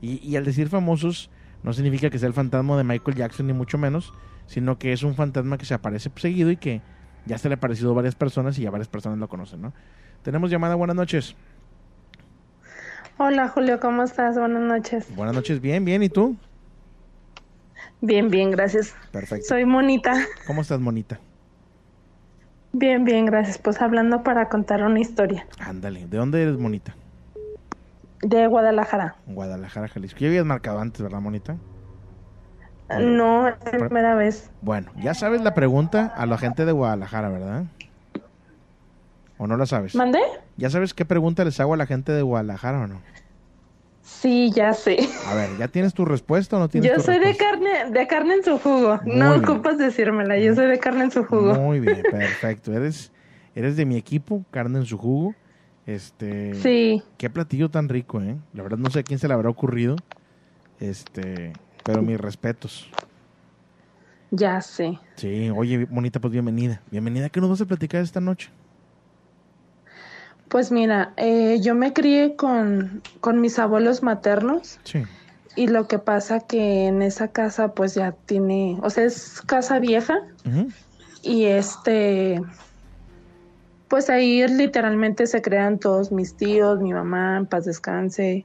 Y, al decir famosos, no significa que sea el fantasma de Michael Jackson, ni mucho menos, sino que es un fantasma que se aparece seguido y que ya se le ha aparecido a varias personas y ya varias personas lo conocen, ¿no? Tenemos llamada, buenas noches. Hola Julio, ¿cómo estás? Buenas noches. Buenas noches, bien, bien, ¿y tú? Bien, bien, gracias. Perfecto. Soy Monita. ¿Cómo estás, Monita? Bien, bien, gracias. Pues hablando para contar una historia. Ándale, ¿de dónde eres, Monita? De Guadalajara. Guadalajara, Jalisco. ¿Ya habías marcado antes, verdad, Monita? No, es la primera vez. Bueno, ya sabes la pregunta a la gente de Guadalajara, ¿verdad? ¿O no la sabes? ¿Mandé? ¿Ya sabes qué pregunta les hago a la gente de Guadalajara o no? Sí, ya sé. A ver, ¿ya tienes tu respuesta o no tienes Yo tu soy de carne, de carne en su jugo. Muy no bien. ocupas decírmela, yo soy de carne en su jugo. Muy bien, perfecto. Eres, eres de mi equipo, carne en su jugo. Este, Sí. Qué platillo tan rico, ¿eh? La verdad no sé a quién se le habrá ocurrido. Este, pero mis respetos. Ya sé. Sí, oye, bonita, pues bienvenida. Bienvenida, ¿qué nos vas a platicar esta noche? Pues mira, eh, yo me crié con, con mis abuelos maternos Sí. y lo que pasa que en esa casa pues ya tiene, o sea, es casa vieja y este, pues ahí literalmente se crean todos mis tíos, mi mamá, en paz descanse,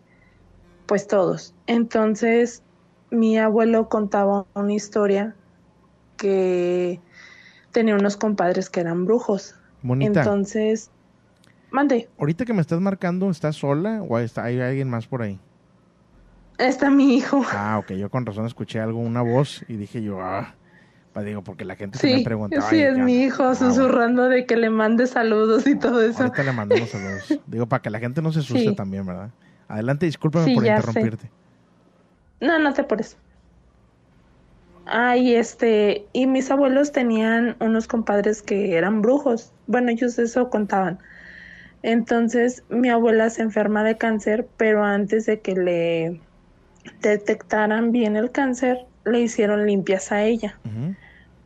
pues todos. Entonces, mi abuelo contaba una historia que tenía unos compadres que eran brujos. Bonita. Entonces, mande, Ahorita que me estás marcando, ¿estás sola o está, hay alguien más por ahí? está mi hijo. Ah, ok, yo con razón escuché algo, una voz y dije yo, ah, pa- digo, porque la gente se me Sí, preguntaba. sí, "Ay, es ya, mi hijo susurrando de que le mande saludos y todo eso. Ahorita le mandamos saludos. Digo, para que la gente no se asuste Sí. también, ¿verdad? Adelante, discúlpame Sí, por ya sé. interrumpirte. No, no te apures. Ay, este, y mis abuelos tenían unos compadres que eran brujos. Bueno, ellos eso contaban. Entonces, mi abuela se enferma de cáncer, pero antes de que le detectaran bien el cáncer, le hicieron limpias a ella.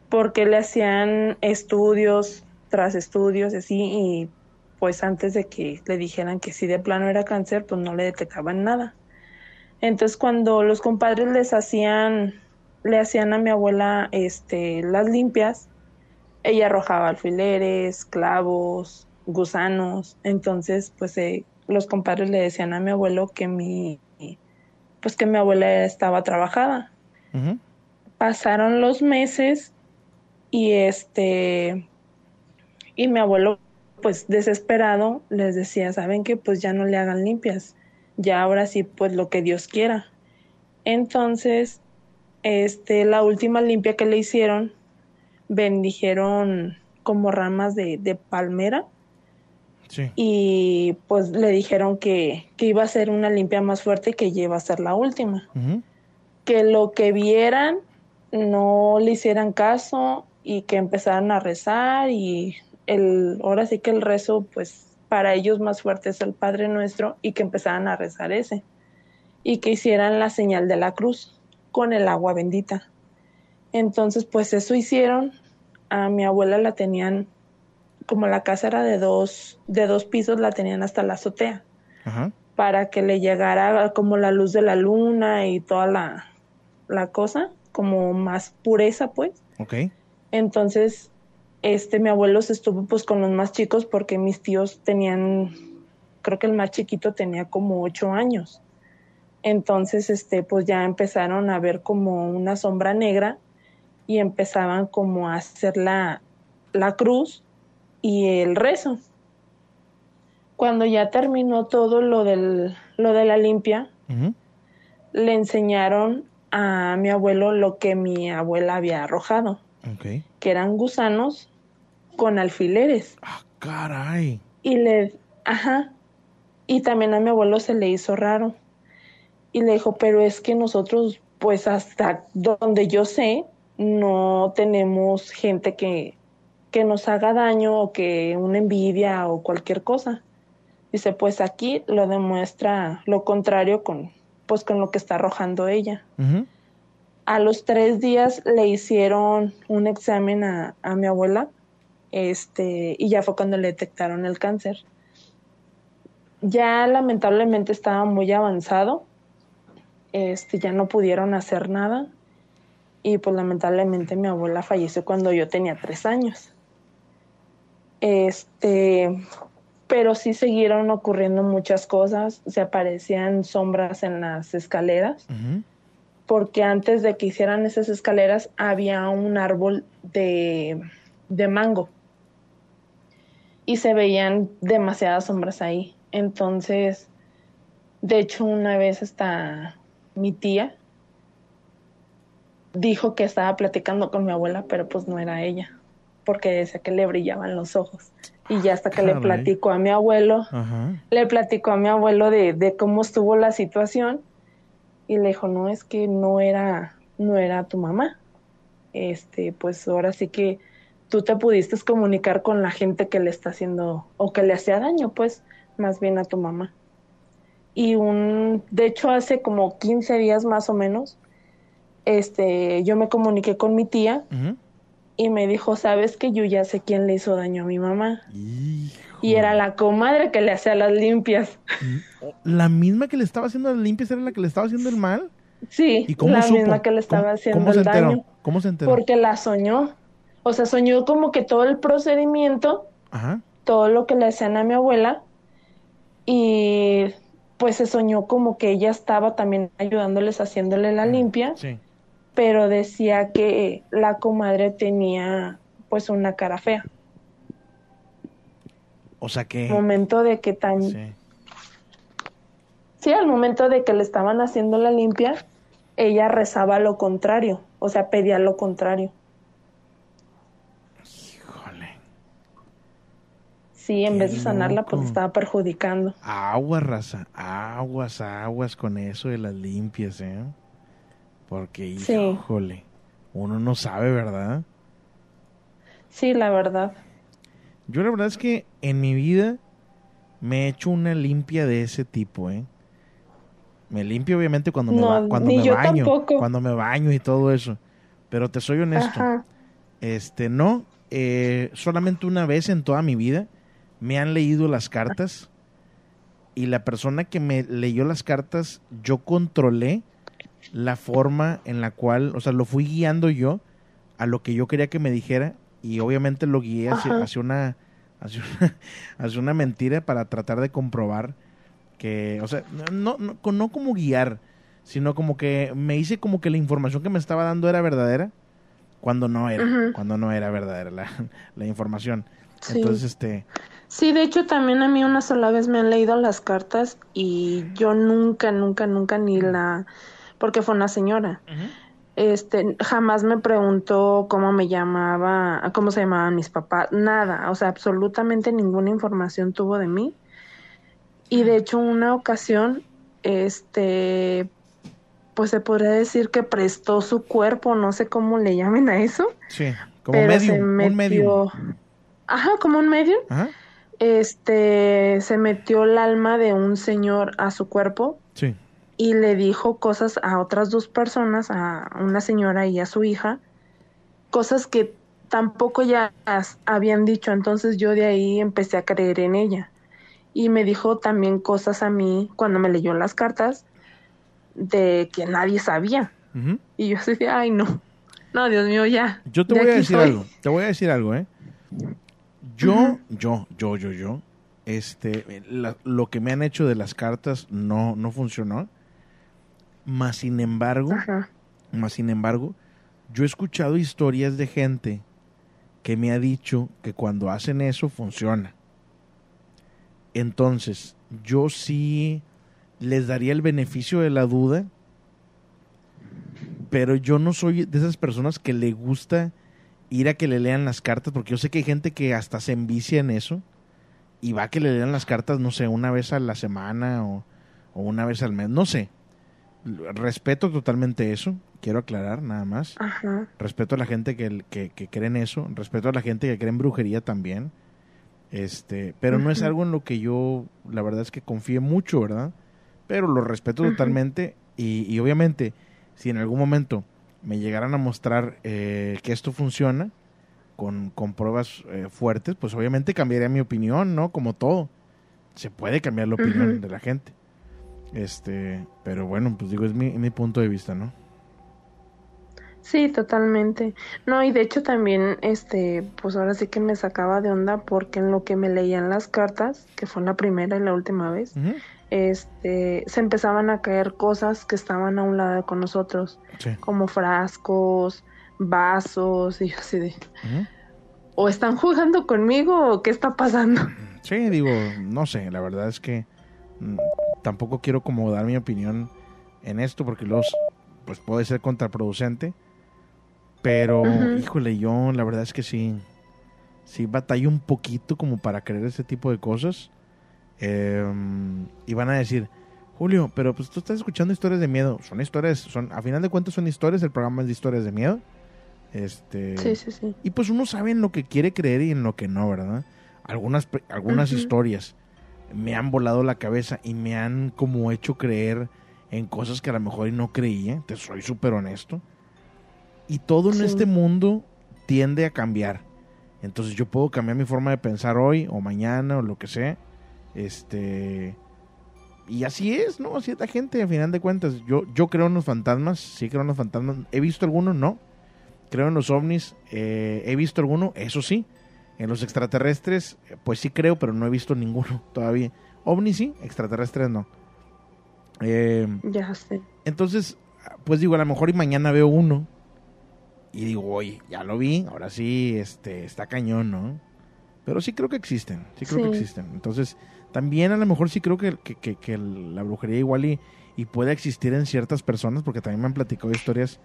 Porque le hacían estudios tras estudios, así, y pues antes de que le dijeran que sí de plano era cáncer, pues no le detectaban nada. Entonces cuando los compadres les hacían, le hacían a mi abuela este las limpias, ella arrojaba alfileres, clavos, gusanos. Entonces, pues eh, los compadres le decían a mi abuelo que mi pues que mi abuela estaba trabajada. Pasaron los meses y este y mi abuelo pues desesperado les decía, "¿Saben que Pues ya no le hagan limpias. Ya ahora sí pues lo que Dios quiera." Entonces, este la última limpia que le hicieron bendijeron como ramas de, de palmera Sí. y pues le dijeron que, que iba a ser una limpia más fuerte y que ya iba a ser la última. Que lo que vieran no le hicieran caso y que empezaran a rezar y el, ahora sí que el rezo pues para ellos más fuerte es el Padre Nuestro y que empezaran a rezar ese y que hicieran la señal de la cruz con el agua bendita. Entonces pues eso hicieron, a mi abuela la tenían como la casa era de dos, de dos pisos, la tenían hasta la azotea Ajá. para que le llegara como la luz de la luna y toda la, la cosa, como más pureza, pues. Ok. Entonces, este, mi abuelo se estuvo pues con los más chicos porque mis tíos tenían, creo que el más chiquito tenía como ocho años. Entonces, este, pues ya empezaron a ver como una sombra negra y empezaban como a hacer la, la cruz y el rezo. Cuando ya terminó todo lo del, lo de la limpia, le enseñaron a mi abuelo lo que mi abuela había arrojado, que eran gusanos con alfileres. Caray. Y le, ajá, y también a mi abuelo se le hizo raro. Y le dijo, pero es que nosotros, pues hasta donde yo sé, no tenemos gente que, que nos haga daño o que una envidia o cualquier cosa. Dice, pues aquí lo demuestra lo contrario con, pues con lo que está arrojando ella. A los tres días le hicieron un examen a, a mi abuela, este, y ya fue cuando le detectaron el cáncer. Ya lamentablemente estaba muy avanzado, este, ya no pudieron hacer nada, y pues lamentablemente mi abuela falleció cuando yo tenía tres años. Este, pero sí siguieron ocurriendo muchas cosas, se aparecían sombras en las escaleras porque antes de que hicieran esas escaleras había un árbol de, de mango. Y se veían demasiadas sombras ahí. Entonces, De hecho, una vez hasta mi tía dijo que estaba platicando con mi abuela, pero pues no era ella, porque decía que le brillaban los ojos. Y ya hasta que le Caray. platicó a mi abuelo, Ajá. le platicó a mi abuelo de, de cómo estuvo la situación y le dijo, no, es que no era, no era tu mamá. Este, pues ahora sí que tú te pudiste comunicar con la gente que le está haciendo o que le hacía daño, pues, más bien a tu mamá. Y un, de hecho, hace como 15 días más o menos, este, yo me comuniqué con mi tía. Y me dijo, sabes que yo ya sé quién le hizo daño a mi mamá. Y era la comadre que le hacía las limpias. La misma que le estaba haciendo las limpias era la que le estaba haciendo el mal. Sí, ¿Y cómo la supo? misma que le estaba ¿Cómo- haciendo cómo el enteró? daño. ¿Cómo se enteró? Porque la soñó. O sea, soñó como que todo el procedimiento, Ajá. todo lo que le hacían a mi abuela. Y pues se soñó como que ella estaba también ayudándoles haciéndole la limpia. Sí. Pero decía que la comadre tenía pues una cara fea. O sea que. Momento de que también... Sí, al momento de que le estaban haciendo la limpia, ella rezaba lo contrario, o sea, pedía lo contrario. Sí, en vez de sanarla, pues estaba perjudicando. Aguas, raza. Aguas, aguas con eso de las limpias, ¿eh? Porque, Sí. híjole, uno no sabe, ¿verdad? Sí, la verdad. Yo la verdad es que en mi vida me he hecho una limpia de ese tipo, ¿eh? Me limpio obviamente cuando me, ba- cuando me baño, tampoco. cuando me baño y todo eso. Pero te soy honesto, Ajá. este, no, eh, solamente una vez en toda mi vida me han leído las cartas y la persona que me leyó las cartas, yo controlé la forma en la cual, o sea, lo fui guiando yo a lo que yo quería que me dijera y obviamente lo guié hacia, hacia una, hacia una hacia una mentira para tratar de comprobar que, o sea, no, no, no, como guiar, sino como que me hice como que la información que me estaba dando era verdadera cuando no era, cuando no era verdadera la, la información. Sí. Entonces, este, Sí, de hecho también a mí una sola vez me han leído las cartas y yo nunca, nunca, nunca ni la, porque fue una señora. Este, jamás me preguntó cómo me llamaba, cómo se llamaban mis papás, nada, o sea, absolutamente ninguna información tuvo de mí. Y de hecho una ocasión, este, pues se podría decir que prestó su cuerpo, no sé cómo le llamen a eso. sí, como pero medium, se un medium. Ajá, como un medium Ajá, este se metió el alma de un señor a su cuerpo sí. Y le dijo cosas a otras dos personas, a una señora y a su hija, cosas que tampoco ya habían dicho, entonces yo de ahí empecé a creer en ella. Y me dijo también cosas a mí cuando me leyó las cartas de que nadie sabía. Y yo así ay no, no, Dios mío, ya. Yo te voy a decir soy". algo, te voy a decir algo, ¿eh? Yo, yo, yo, yo, yo, este, la- lo que me han hecho de las cartas no, no funcionó. Más sin embargo, más sin embargo, yo he escuchado historias de gente que me ha dicho que cuando hacen eso funciona. Entonces, yo sí les daría el beneficio de la duda, pero yo no soy de esas personas que le gusta ir a que le lean las cartas, porque yo sé que hay gente que hasta se envicia en eso y va a que le lean las cartas, no sé, una vez a la semana o, o una vez al mes, no sé. Respeto totalmente eso, quiero aclarar nada más. Ajá. Respeto a la gente que, que, que cree en eso, respeto a la gente que cree en brujería también. Este, pero no es algo en lo que yo, la verdad es que confíe mucho, ¿verdad? Pero lo respeto totalmente y, y obviamente, si en algún momento me llegaran a mostrar eh, que esto funciona con, con pruebas eh, fuertes, pues obviamente cambiaría mi opinión, ¿no? Como todo. Se puede cambiar la opinión de la gente. Este, pero bueno, pues digo, es mi, mi punto de vista, ¿no? Sí, totalmente. No, y de hecho también, este, pues ahora sí que me sacaba de onda porque en lo que me leían las cartas, que fue la primera y la última vez, este, se empezaban a caer cosas que estaban a un lado con nosotros, Sí. como frascos, vasos, y así de, o están jugando conmigo o qué está pasando. Sí, digo, no sé, la verdad es que tampoco quiero como dar mi opinión en esto porque los pues puede ser contraproducente. Pero, híjole, yo la verdad es que sí, sí batallo un poquito como para creer ese tipo de cosas. Em, y van a decir, Julio, pero pues tú estás escuchando historias de miedo. Son historias, son, a final de cuentas son historias, el programa es de historias de miedo. Este, sí, sí, sí. Y pues uno sabe en lo que quiere creer y en lo que no, ¿verdad? Algunas, algunas historias me han volado la cabeza y me han como hecho creer en cosas que a lo mejor no creía, te soy súper honesto. Y todo en este mundo tiende a cambiar. Entonces yo puedo cambiar mi forma de pensar hoy o mañana o lo que sea. Este y así es, ¿no? Así es la gente, a final de cuentas. Yo, yo creo en los fantasmas, sí creo en los fantasmas. ¿He visto algunos? No. Creo en los ovnis, eh, ¿he visto alguno? Eso sí. En los extraterrestres, pues sí creo, pero no he visto ninguno todavía. OVNI sí, extraterrestres no. Eh, ya sé. Entonces, pues digo, a lo mejor y mañana veo uno y digo, oye, ya lo vi, ahora sí, este, está cañón, ¿no? Pero sí creo que existen, sí creo que existen. Entonces, también a lo mejor sí creo que, que, la brujería igual y, y, puede existir en ciertas personas, porque también me han platicado historias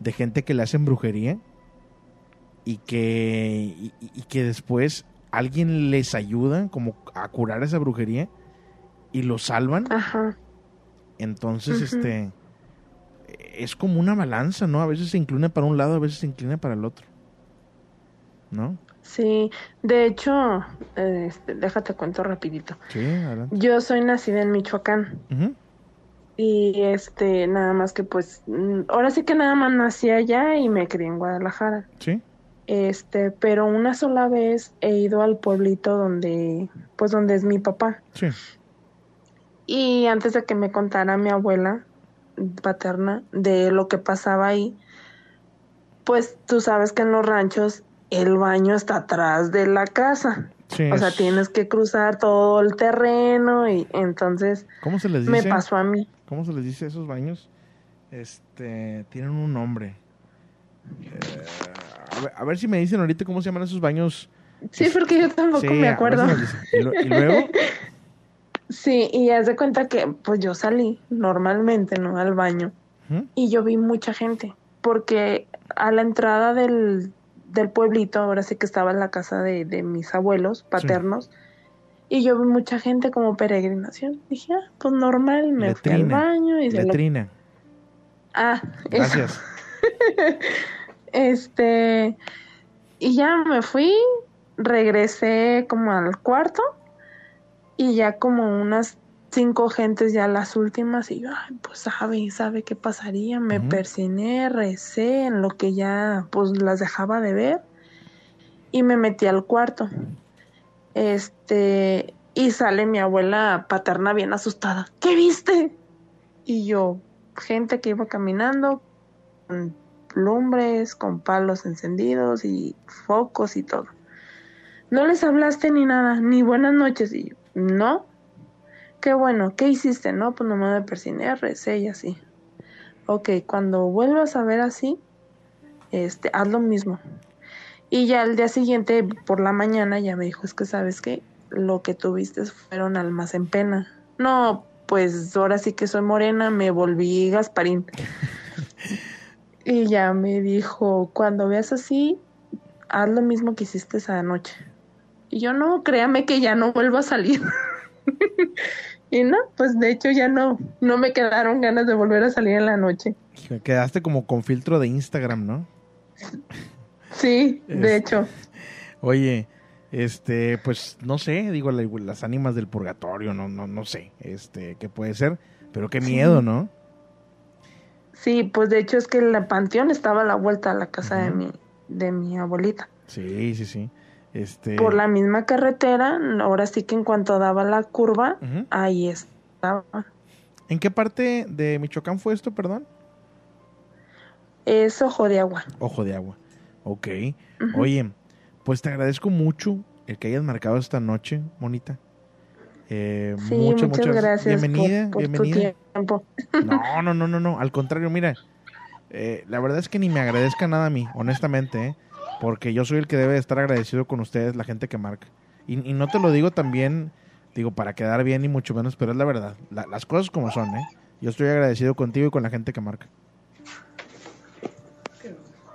de gente que le hacen brujería y que, y, que después alguien les ayuda como a curar esa brujería y lo salvan. Ajá. Entonces, este es como una balanza, ¿no? A veces se inclina para un lado, a veces se inclina para el otro. ¿No? Sí, de hecho, este, déjate cuento rapidito. Sí, adelante. Yo soy nacida en Michoacán. Y este, nada más que pues, mm, ahora sí que nada más nací allá y me crié en Guadalajara. Sí. Este, pero una sola vez he ido al pueblito donde, pues donde es mi papá. Sí. Y antes de que me contara mi abuela paterna de lo que pasaba ahí, pues tú sabes que en los ranchos el baño está atrás de la casa. o sea, tienes que cruzar todo el terreno y entonces ¿Cómo se les dice? me pasó a mí. ¿Cómo se les dice esos baños? Este, tienen un nombre. Eh, a, ver, si me dicen ahorita cómo se llaman esos baños. Sí, porque yo tampoco me acuerdo. ¿Y, luego? Sí, y haz de cuenta que pues yo salí normalmente, ¿no? Al baño. Y yo vi mucha gente, porque a la entrada del, del pueblito, ahora sí que estaba en la casa de, de mis abuelos paternos, y yo vi mucha gente como peregrinación. Dije, ah, pues normal, me fui al baño y Letrina. Ah, gracias. este, y ya me fui, regresé como al cuarto y ya como unas cinco gentes ya las últimas y yo, pues sabe, sabe qué pasaría, me persiné, recé en lo que ya pues las dejaba de ver y me metí al cuarto. Este, y sale mi abuela paterna bien asustada. ¿Qué viste? Y yo, gente que iba caminando con lumbres, con palos encendidos y focos y todo. No les hablaste ni nada, ni buenas noches. Y yo, no. Qué bueno, ¿qué hiciste? No, pues nomás me persiné, recé y así. Ok, cuando vuelvas a ver así, este, haz lo mismo. Y ya al día siguiente, por la mañana, ya me dijo, es que sabes que lo que tuviste fueron almas en pena. No, pues ahora sí que soy morena, me volví Gasparín. Y ya me dijo, cuando veas así, haz lo mismo que hiciste esa noche. Y yo no, créame que ya no vuelvo a salir. y no, pues de hecho ya no, no me quedaron ganas de volver a salir en la noche. Quedaste como con filtro de Instagram, ¿no? Sí, de hecho. Oye, este, pues no sé, digo, las ánimas del purgatorio, no, no, no sé, este, qué puede ser, pero qué miedo, ¿no? Sí, pues de hecho es que el panteón estaba a la vuelta a la casa de mi, de mi abuelita. Sí, sí, sí. Este... Por la misma carretera, ahora sí que en cuanto daba la curva, ahí estaba. ¿En qué parte de Michoacán fue esto, perdón? Es Ojo de Agua. Ojo de Agua. Ok. Oye, pues te agradezco mucho el que hayas marcado esta noche, Monita. Eh, sí, muchas, gracias. Bienvenida, por, bienvenida. Tu tiempo. No, no, no, no, no. Al contrario, mira, eh, la verdad es que ni me agradezca nada a mí, honestamente, ¿eh? porque yo soy el que debe estar agradecido con ustedes, la gente que marca. Y, no te lo digo también Digo, para quedar bien y mucho menos, pero es la verdad. las cosas como son, ¿eh? Yo estoy agradecido contigo y con la gente que marca.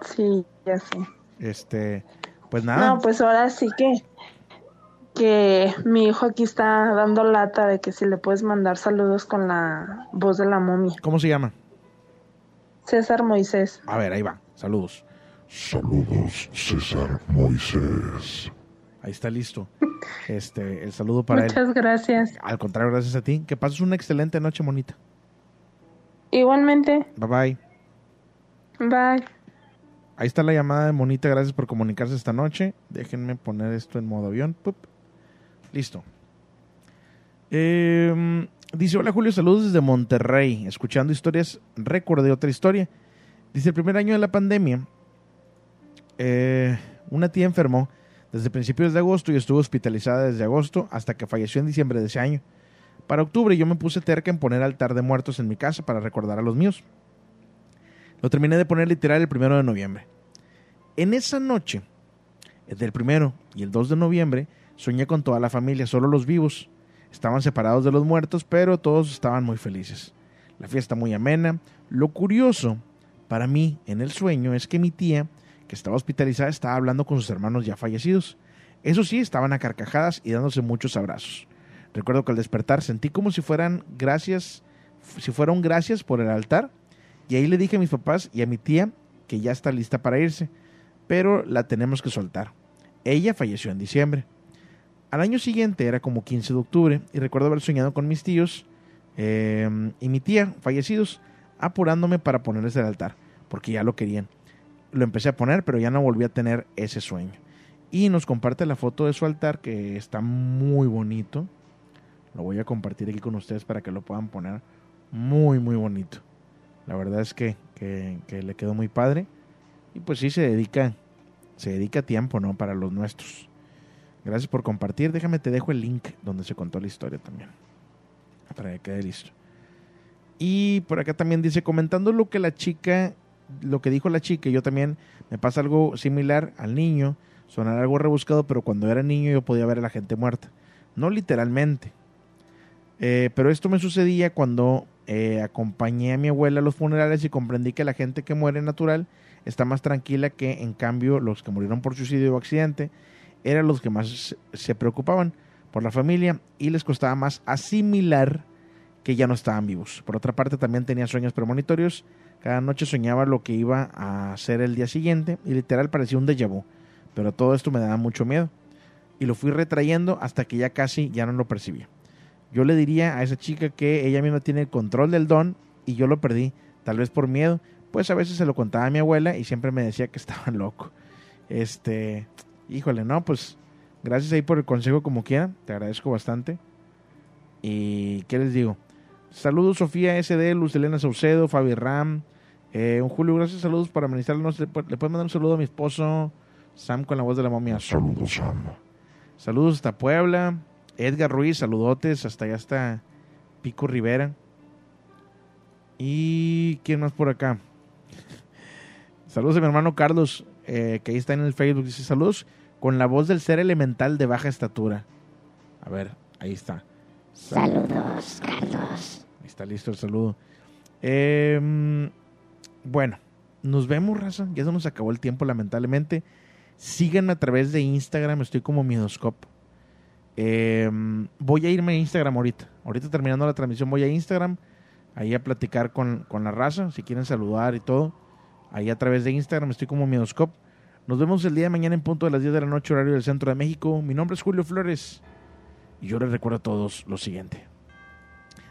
Sí, ya sé. Este, pues nada. No, pues ahora sí que que mi hijo aquí está dando lata de que si le puedes mandar saludos con la voz de la momia. ¿Cómo se llama? César Moisés. A ver, ahí va. Saludos. Saludos, César Moisés. Ahí está listo. Este, el saludo para él. Muchas gracias. Al contrario, gracias a ti. Que pases una excelente noche, monita. Igualmente. Bye bye. Bye. Ahí está la llamada de Monita. Gracias por comunicarse esta noche. Déjenme poner esto en modo avión. Listo. Em, dice, hola Julio, saludos desde Monterrey. Escuchando historias, recordé otra historia. Dice, el primer año de la pandemia, eh, una tía enfermó desde principios de agosto y estuvo hospitalizada desde agosto hasta que falleció en diciembre de ese año. Para octubre yo me puse terca en poner altar de muertos en mi casa para recordar a los míos. Lo terminé de poner literal el primero de noviembre. En esa noche, del primero y el 2 de noviembre, soñé con toda la familia, solo los vivos. Estaban separados de los muertos, pero todos estaban muy felices. La fiesta muy amena. Lo curioso para mí en el sueño es que mi tía, que estaba hospitalizada, estaba hablando con sus hermanos ya fallecidos. Eso sí, estaban a carcajadas y dándose muchos abrazos. Recuerdo que al despertar sentí como si fueran gracias, si fueran gracias por el altar. Y ahí le dije a mis papás y a mi tía que ya está lista para irse, pero la tenemos que soltar. Ella falleció en diciembre. Al año siguiente era como 15 de octubre y recuerdo haber soñado con mis tíos em, y mi tía fallecidos apurándome para ponerles el altar, porque ya lo querían. Lo empecé a poner, pero ya no volví a tener ese sueño. Y nos comparte la foto de su altar, que está muy bonito. Lo voy a compartir aquí con ustedes para que lo puedan poner muy, muy bonito. La verdad es que, le quedó muy padre. Y pues sí, se dedica, se dedica tiempo, ¿no? Para los nuestros. Gracias por compartir. Déjame, te dejo el link donde se contó la historia también. Para que quede listo. Y por acá también dice, comentando lo que la chica, lo que dijo la chica, yo también me pasa algo similar al niño. Sonar algo rebuscado, pero cuando era niño yo podía ver a la gente muerta. No literalmente, eh, pero esto me sucedía cuando eh, acompañé a mi abuela a los funerales y comprendí que la gente que muere natural está más tranquila que en cambio los que murieron por suicidio o accidente eran los que más se preocupaban por la familia y les costaba más asimilar que ya no estaban vivos. Por otra parte también tenía sueños premonitorios, cada noche soñaba lo que iba a hacer el día siguiente y literal parecía un déjà vu, pero todo esto me daba mucho miedo y lo fui retrayendo hasta que ya casi ya no lo percibía. Yo le diría a esa chica que ella misma tiene el control del don y yo lo perdí, tal vez por miedo. Pues a veces se lo contaba a mi abuela y siempre me decía que estaba loco. Este, híjole, no, pues gracias ahí por el consejo como quiera, te agradezco bastante. Y qué les digo, saludos Sofía SD, Luz Elena Saucedo, Fabi Ram, eh, un Julio, gracias, saludos para administrarnos. Le, le puedes mandar un saludo a mi esposo Sam con la voz de la momia. Saludos, Sam. Saludos hasta Puebla. Edgar Ruiz, saludotes, hasta allá está Pico Rivera. ¿Y quién más por acá? Saludos a mi hermano Carlos, eh, que ahí está en el Facebook. Dice saludos con la voz del ser elemental de baja estatura. A ver, ahí está. Saludos, Carlos. Ahí está listo el saludo. Em, bueno, nos vemos, raza. Ya se nos acabó el tiempo, lamentablemente. Síganme a través de Instagram, estoy como Midoscope. Em, voy a irme a Instagram ahorita. Ahorita terminando la transmisión voy a Instagram, ahí a platicar con, la raza, si quieren saludar y todo. Ahí a través de Instagram estoy como Miedoscop. Nos vemos el día de mañana en punto de las 10 de la noche, horario del centro de México. Mi nombre es Julio Flores y yo les recuerdo a todos lo siguiente.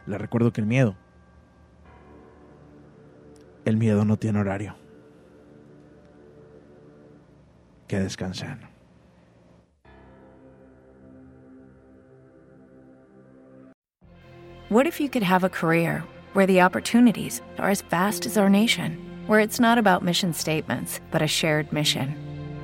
Les recuerdo que el miedo, el miedo no tiene horario. Que descansen. What if you could have a career where the opportunities are as vast as our nation, where it's not about mission statements, but a shared mission?